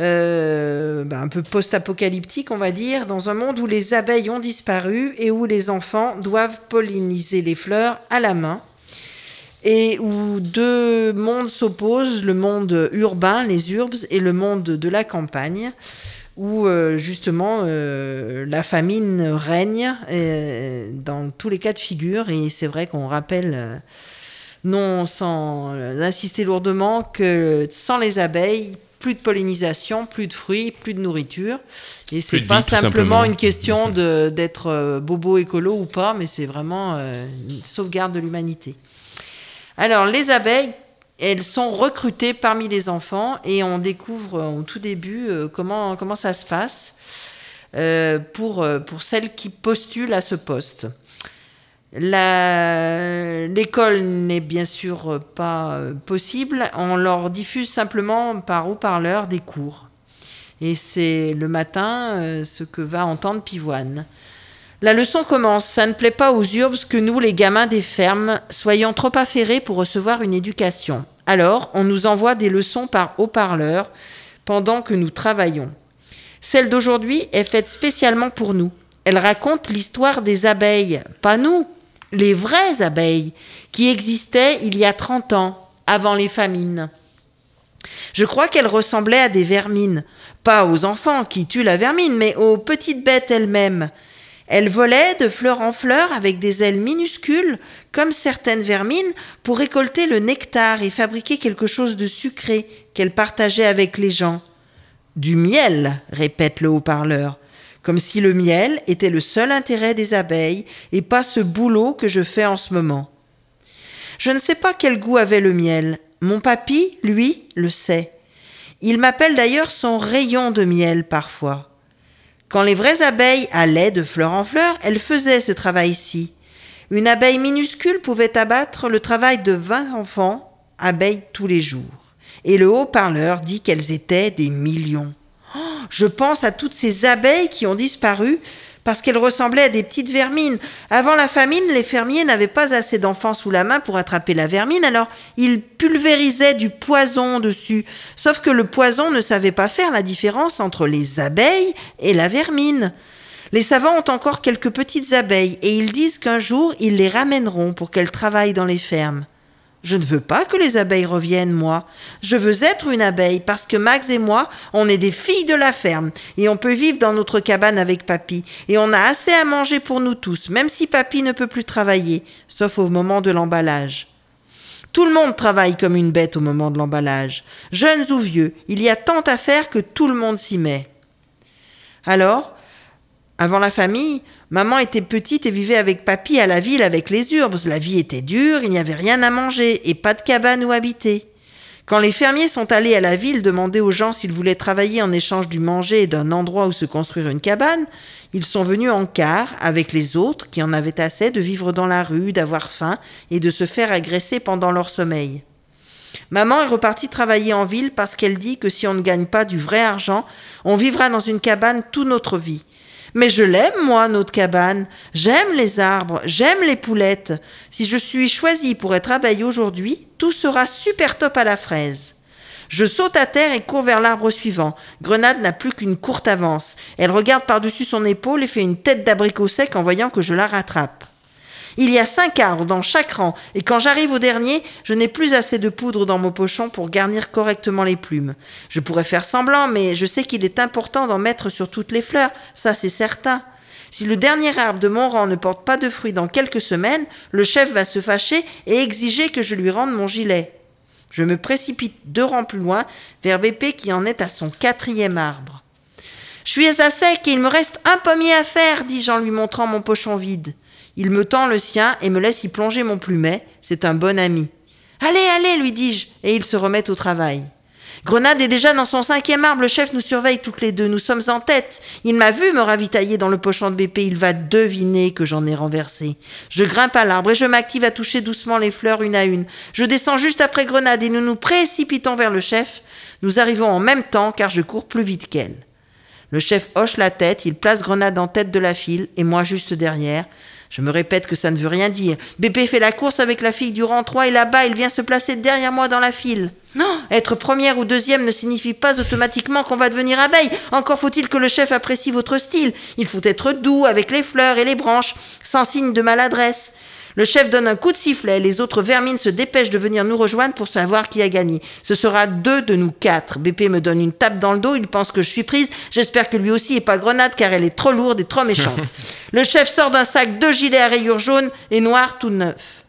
euh, bah, un peu post-apocalyptique, on va dire, dans un monde où les abeilles ont disparu et où les enfants doivent polliniser les fleurs à la main. et où deux mondes s'opposent, le monde urbain, les urbs, et le monde de la campagne, où euh, justement euh, la famine règne dans tous les cas de figure, et c'est vrai qu'on rappelle, non sans insister lourdement, que sans les abeilles, plus de pollinisation, plus de fruits, plus de nourriture. Et c'est pas vie, simplement simplement. une question de- d'être euh, bobo écolo ou pas, mais c'est vraiment euh, une sauvegarde de l'humanité. Alors, les abeilles, elles sont recrutées parmi les enfants et on découvre euh, au tout début comment, comment ça se passe pour, pour celles qui postulent à ce poste. L'école n'est bien sûr pas euh, possible. On leur diffuse simplement par haut-parleur des cours. Et c'est le matin euh, ce que va entendre Pivoine. La leçon commence. Ça ne plaît pas aux urbs que nous, les gamins des fermes, soyons trop affairés pour recevoir une éducation. Alors, on nous envoie des leçons par haut-parleur pendant que nous travaillons. Celle d'aujourd'hui est faite spécialement pour nous. Elle raconte l'histoire des abeilles, pas nous, les vraies abeilles, qui existaient il y a 30 ans, avant les famines. Je crois qu'elle ressemblait à des vermines, pas aux enfants qui tuent la vermine, mais aux petites bêtes elles-mêmes. Elle volait de fleur en fleur avec des ailes minuscules, comme certaines vermines, pour récolter le nectar et fabriquer quelque chose de sucré qu'elle partageait avec les gens. Du miel, répète le haut-parleur, comme si le miel était le seul intérêt des abeilles et pas ce boulot que je fais en ce moment. Je ne sais pas quel goût avait le miel. Mon papy, lui, le sait. Il m'appelle d'ailleurs son rayon de miel parfois. Quand les vraies abeilles allaient de fleur en fleur, elles faisaient ce travail-ci. Une abeille minuscule pouvait abattre le travail de 20 enfants, abeilles tous les jours. Et le haut-parleur dit qu'elles étaient des millions. Je pense à toutes ces abeilles qui ont disparu parce qu'elles ressemblaient à des petites vermines. Avant la famine, les fermiers n'avaient pas assez d'enfants sous la main pour attraper la vermine, alors ils pulvérisaient du poison dessus. Sauf que le poison ne savait pas faire la différence entre les abeilles et la vermine. Les savants ont encore quelques petites abeilles et ils disent qu'un jour ils les ramèneront pour qu'elles travaillent dans les fermes. Je ne veux pas que les abeilles reviennent, moi. Je veux être une abeille parce que Max et moi, on est des filles de la ferme et on peut vivre dans notre cabane avec papy et on a assez à manger pour nous tous, même si papy ne peut plus travailler, sauf au moment de l'emballage. Tout le monde travaille comme une bête au moment de l'emballage. Jeunes ou vieux, il y a tant à faire que tout le monde s'y met. Alors, avant la famille, maman était petite et vivait avec papy à la ville avec les urbs. La vie était dure, il n'y avait rien à manger et pas de cabane où habiter. Quand les fermiers sont allés à la ville demander aux gens s'ils voulaient travailler en échange du manger et d'un endroit où se construire une cabane, ils sont venus en quart avec les autres qui en avaient assez de vivre dans la rue, d'avoir faim et de se faire agresser pendant leur sommeil. Maman est repartie travailler en ville parce qu'elle dit que si on ne gagne pas du vrai argent, on vivra dans une cabane toute notre vie. Mais je l'aime, moi, notre cabane. J'aime les arbres, j'aime les poulettes. Si je suis choisie pour être abeille aujourd'hui, tout sera super top à la fraise. Je saute à terre et cours vers l'arbre suivant. Grenade n'a plus qu'une courte avance. Elle regarde par-dessus son épaule et fait une tête d'abricot sec en voyant que je la rattrape. Il y a cinq arbres dans chaque rang, et quand j'arrive au dernier, je n'ai plus assez de poudre dans mon pochon pour garnir correctement les plumes. Je pourrais faire semblant, mais je sais qu'il est important d'en mettre sur toutes les fleurs, ça c'est certain. Si le dernier arbre de mon rang ne porte pas de fruits dans quelques semaines, le chef va se fâcher et exiger que je lui rende mon gilet. Je me précipite deux rangs plus loin, vers Bépé qui en est à son quatrième arbre. Je suis à sec et il me reste un pommier à faire, dis-je en lui montrant mon pochon vide. Il me tend le sien et me laisse y plonger mon plumet. C'est un bon ami. Allez, allez, lui dis-je, et il se remet au travail. Grenade est déjà dans son cinquième arbre, le chef nous surveille toutes les deux, nous sommes en tête. Il m'a vu me ravitailler dans le pochon de BP, il va deviner que j'en ai renversé. Je grimpe à l'arbre et je m'active à toucher doucement les fleurs une à une. Je descends juste après Grenade et nous nous précipitons vers le chef. Nous arrivons en même temps car je cours plus vite qu'elle. Le chef hoche la tête, il place Grenade en tête de la file et moi juste derrière. Je me répète que ça ne veut rien dire. Bébé fait la course avec la fille du rang 3 et là-bas, il vient se placer derrière moi dans la file. Non, être première ou deuxième ne signifie pas automatiquement qu'on va devenir abeille. Encore faut-il que le chef apprécie votre style. Il faut être doux avec les fleurs et les branches, sans signe de maladresse. Le chef donne un coup de sifflet, les autres vermines se dépêchent de venir nous rejoindre pour savoir qui a gagné. Ce sera deux de nous quatre. BP me donne une tape dans le dos, il pense que je suis prise. J'espère que lui aussi est pas grenade car elle est trop lourde et trop méchante. (laughs) Le chef sort d'un sac deux gilets à rayures jaunes et noirs tout neufs.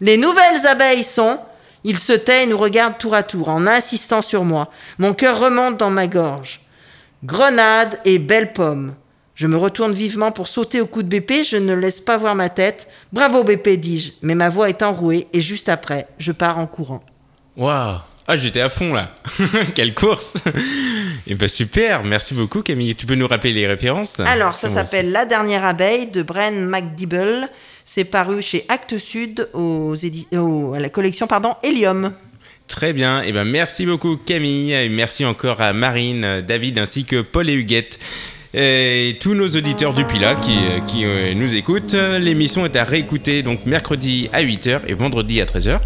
Les nouvelles abeilles sont... Il se tait et nous regarde tour à tour en insistant sur moi. Mon cœur remonte dans ma gorge. Grenade et belle pomme. Je me retourne vivement pour sauter au cou de BP, je ne laisse pas voir ma tête. Bravo BP, dis-je, mais ma voix est enrouée et juste après, je pars en courant. Waouh Ah, j'étais à fond là (laughs) Quelle course Et bah super, merci beaucoup Camille. Tu peux nous rappeler les références? Alors, ça s'appelle La dernière abeille de Bren McDibble. C'est paru chez Actes Sud aux édi- au- à la collection pardon, Helium. Très bien, et ben merci beaucoup Camille, et merci encore à Marine, David ainsi que Paul et Huguette. Et tous nos auditeurs du Pila qui, euh, qui euh, nous écoutent, l'émission est à réécouter donc mercredi à 8h et vendredi à 13h.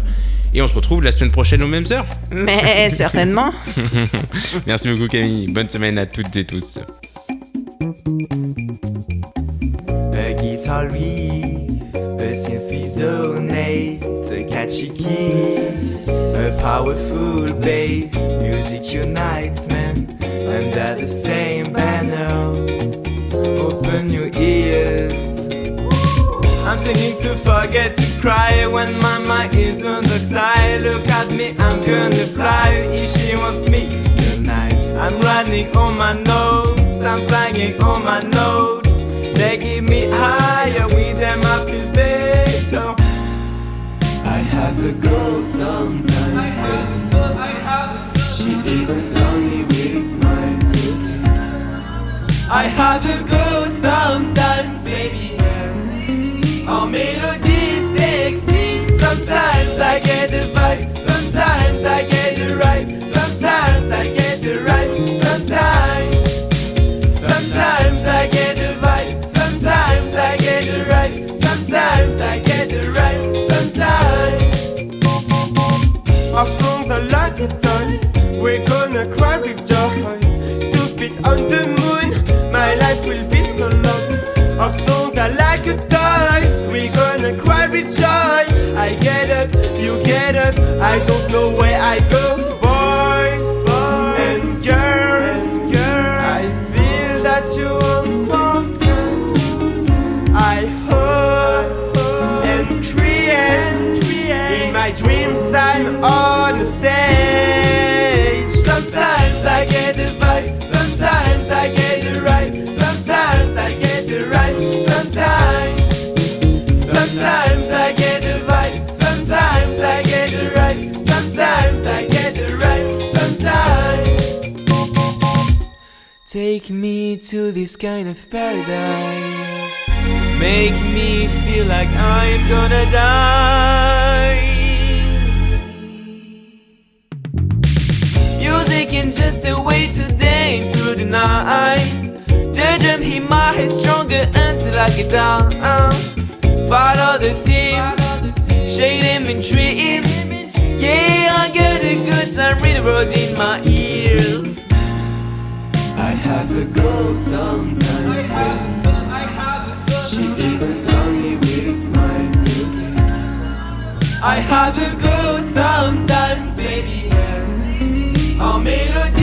Et on se retrouve la semaine prochaine aux mêmes heures. Mais (laughs) certainement. (laughs) Merci beaucoup Camille, bonne semaine à toutes et tous. Resonates, a catchy key, a powerful bass. Music unites men, and at the same banner. Open your ears. I'm singing to forget to cry when my mind is on the side. Look at me, I'm gonna fly if she wants me tonight. I'm running on my nose, I'm flying on my nose. They give me higher, with them I feel better. I have a girl sometimes, but she isn't lonely with my music. I have a girl sometimes, baby. Our melodies takes me. Sometimes I get the vibe, I don't know where I go. Take me to this kind of paradise. Make me feel like I'm gonna die. Music is just a way to dance through the night. Drum hit my head stronger until I get down. Follow the theme, shade him and dream. Yeah, I get a good time, the rolled in my ears. I have a girl sometimes, but she isn't lonely with my music. I have a girl sometimes, baby. Our melody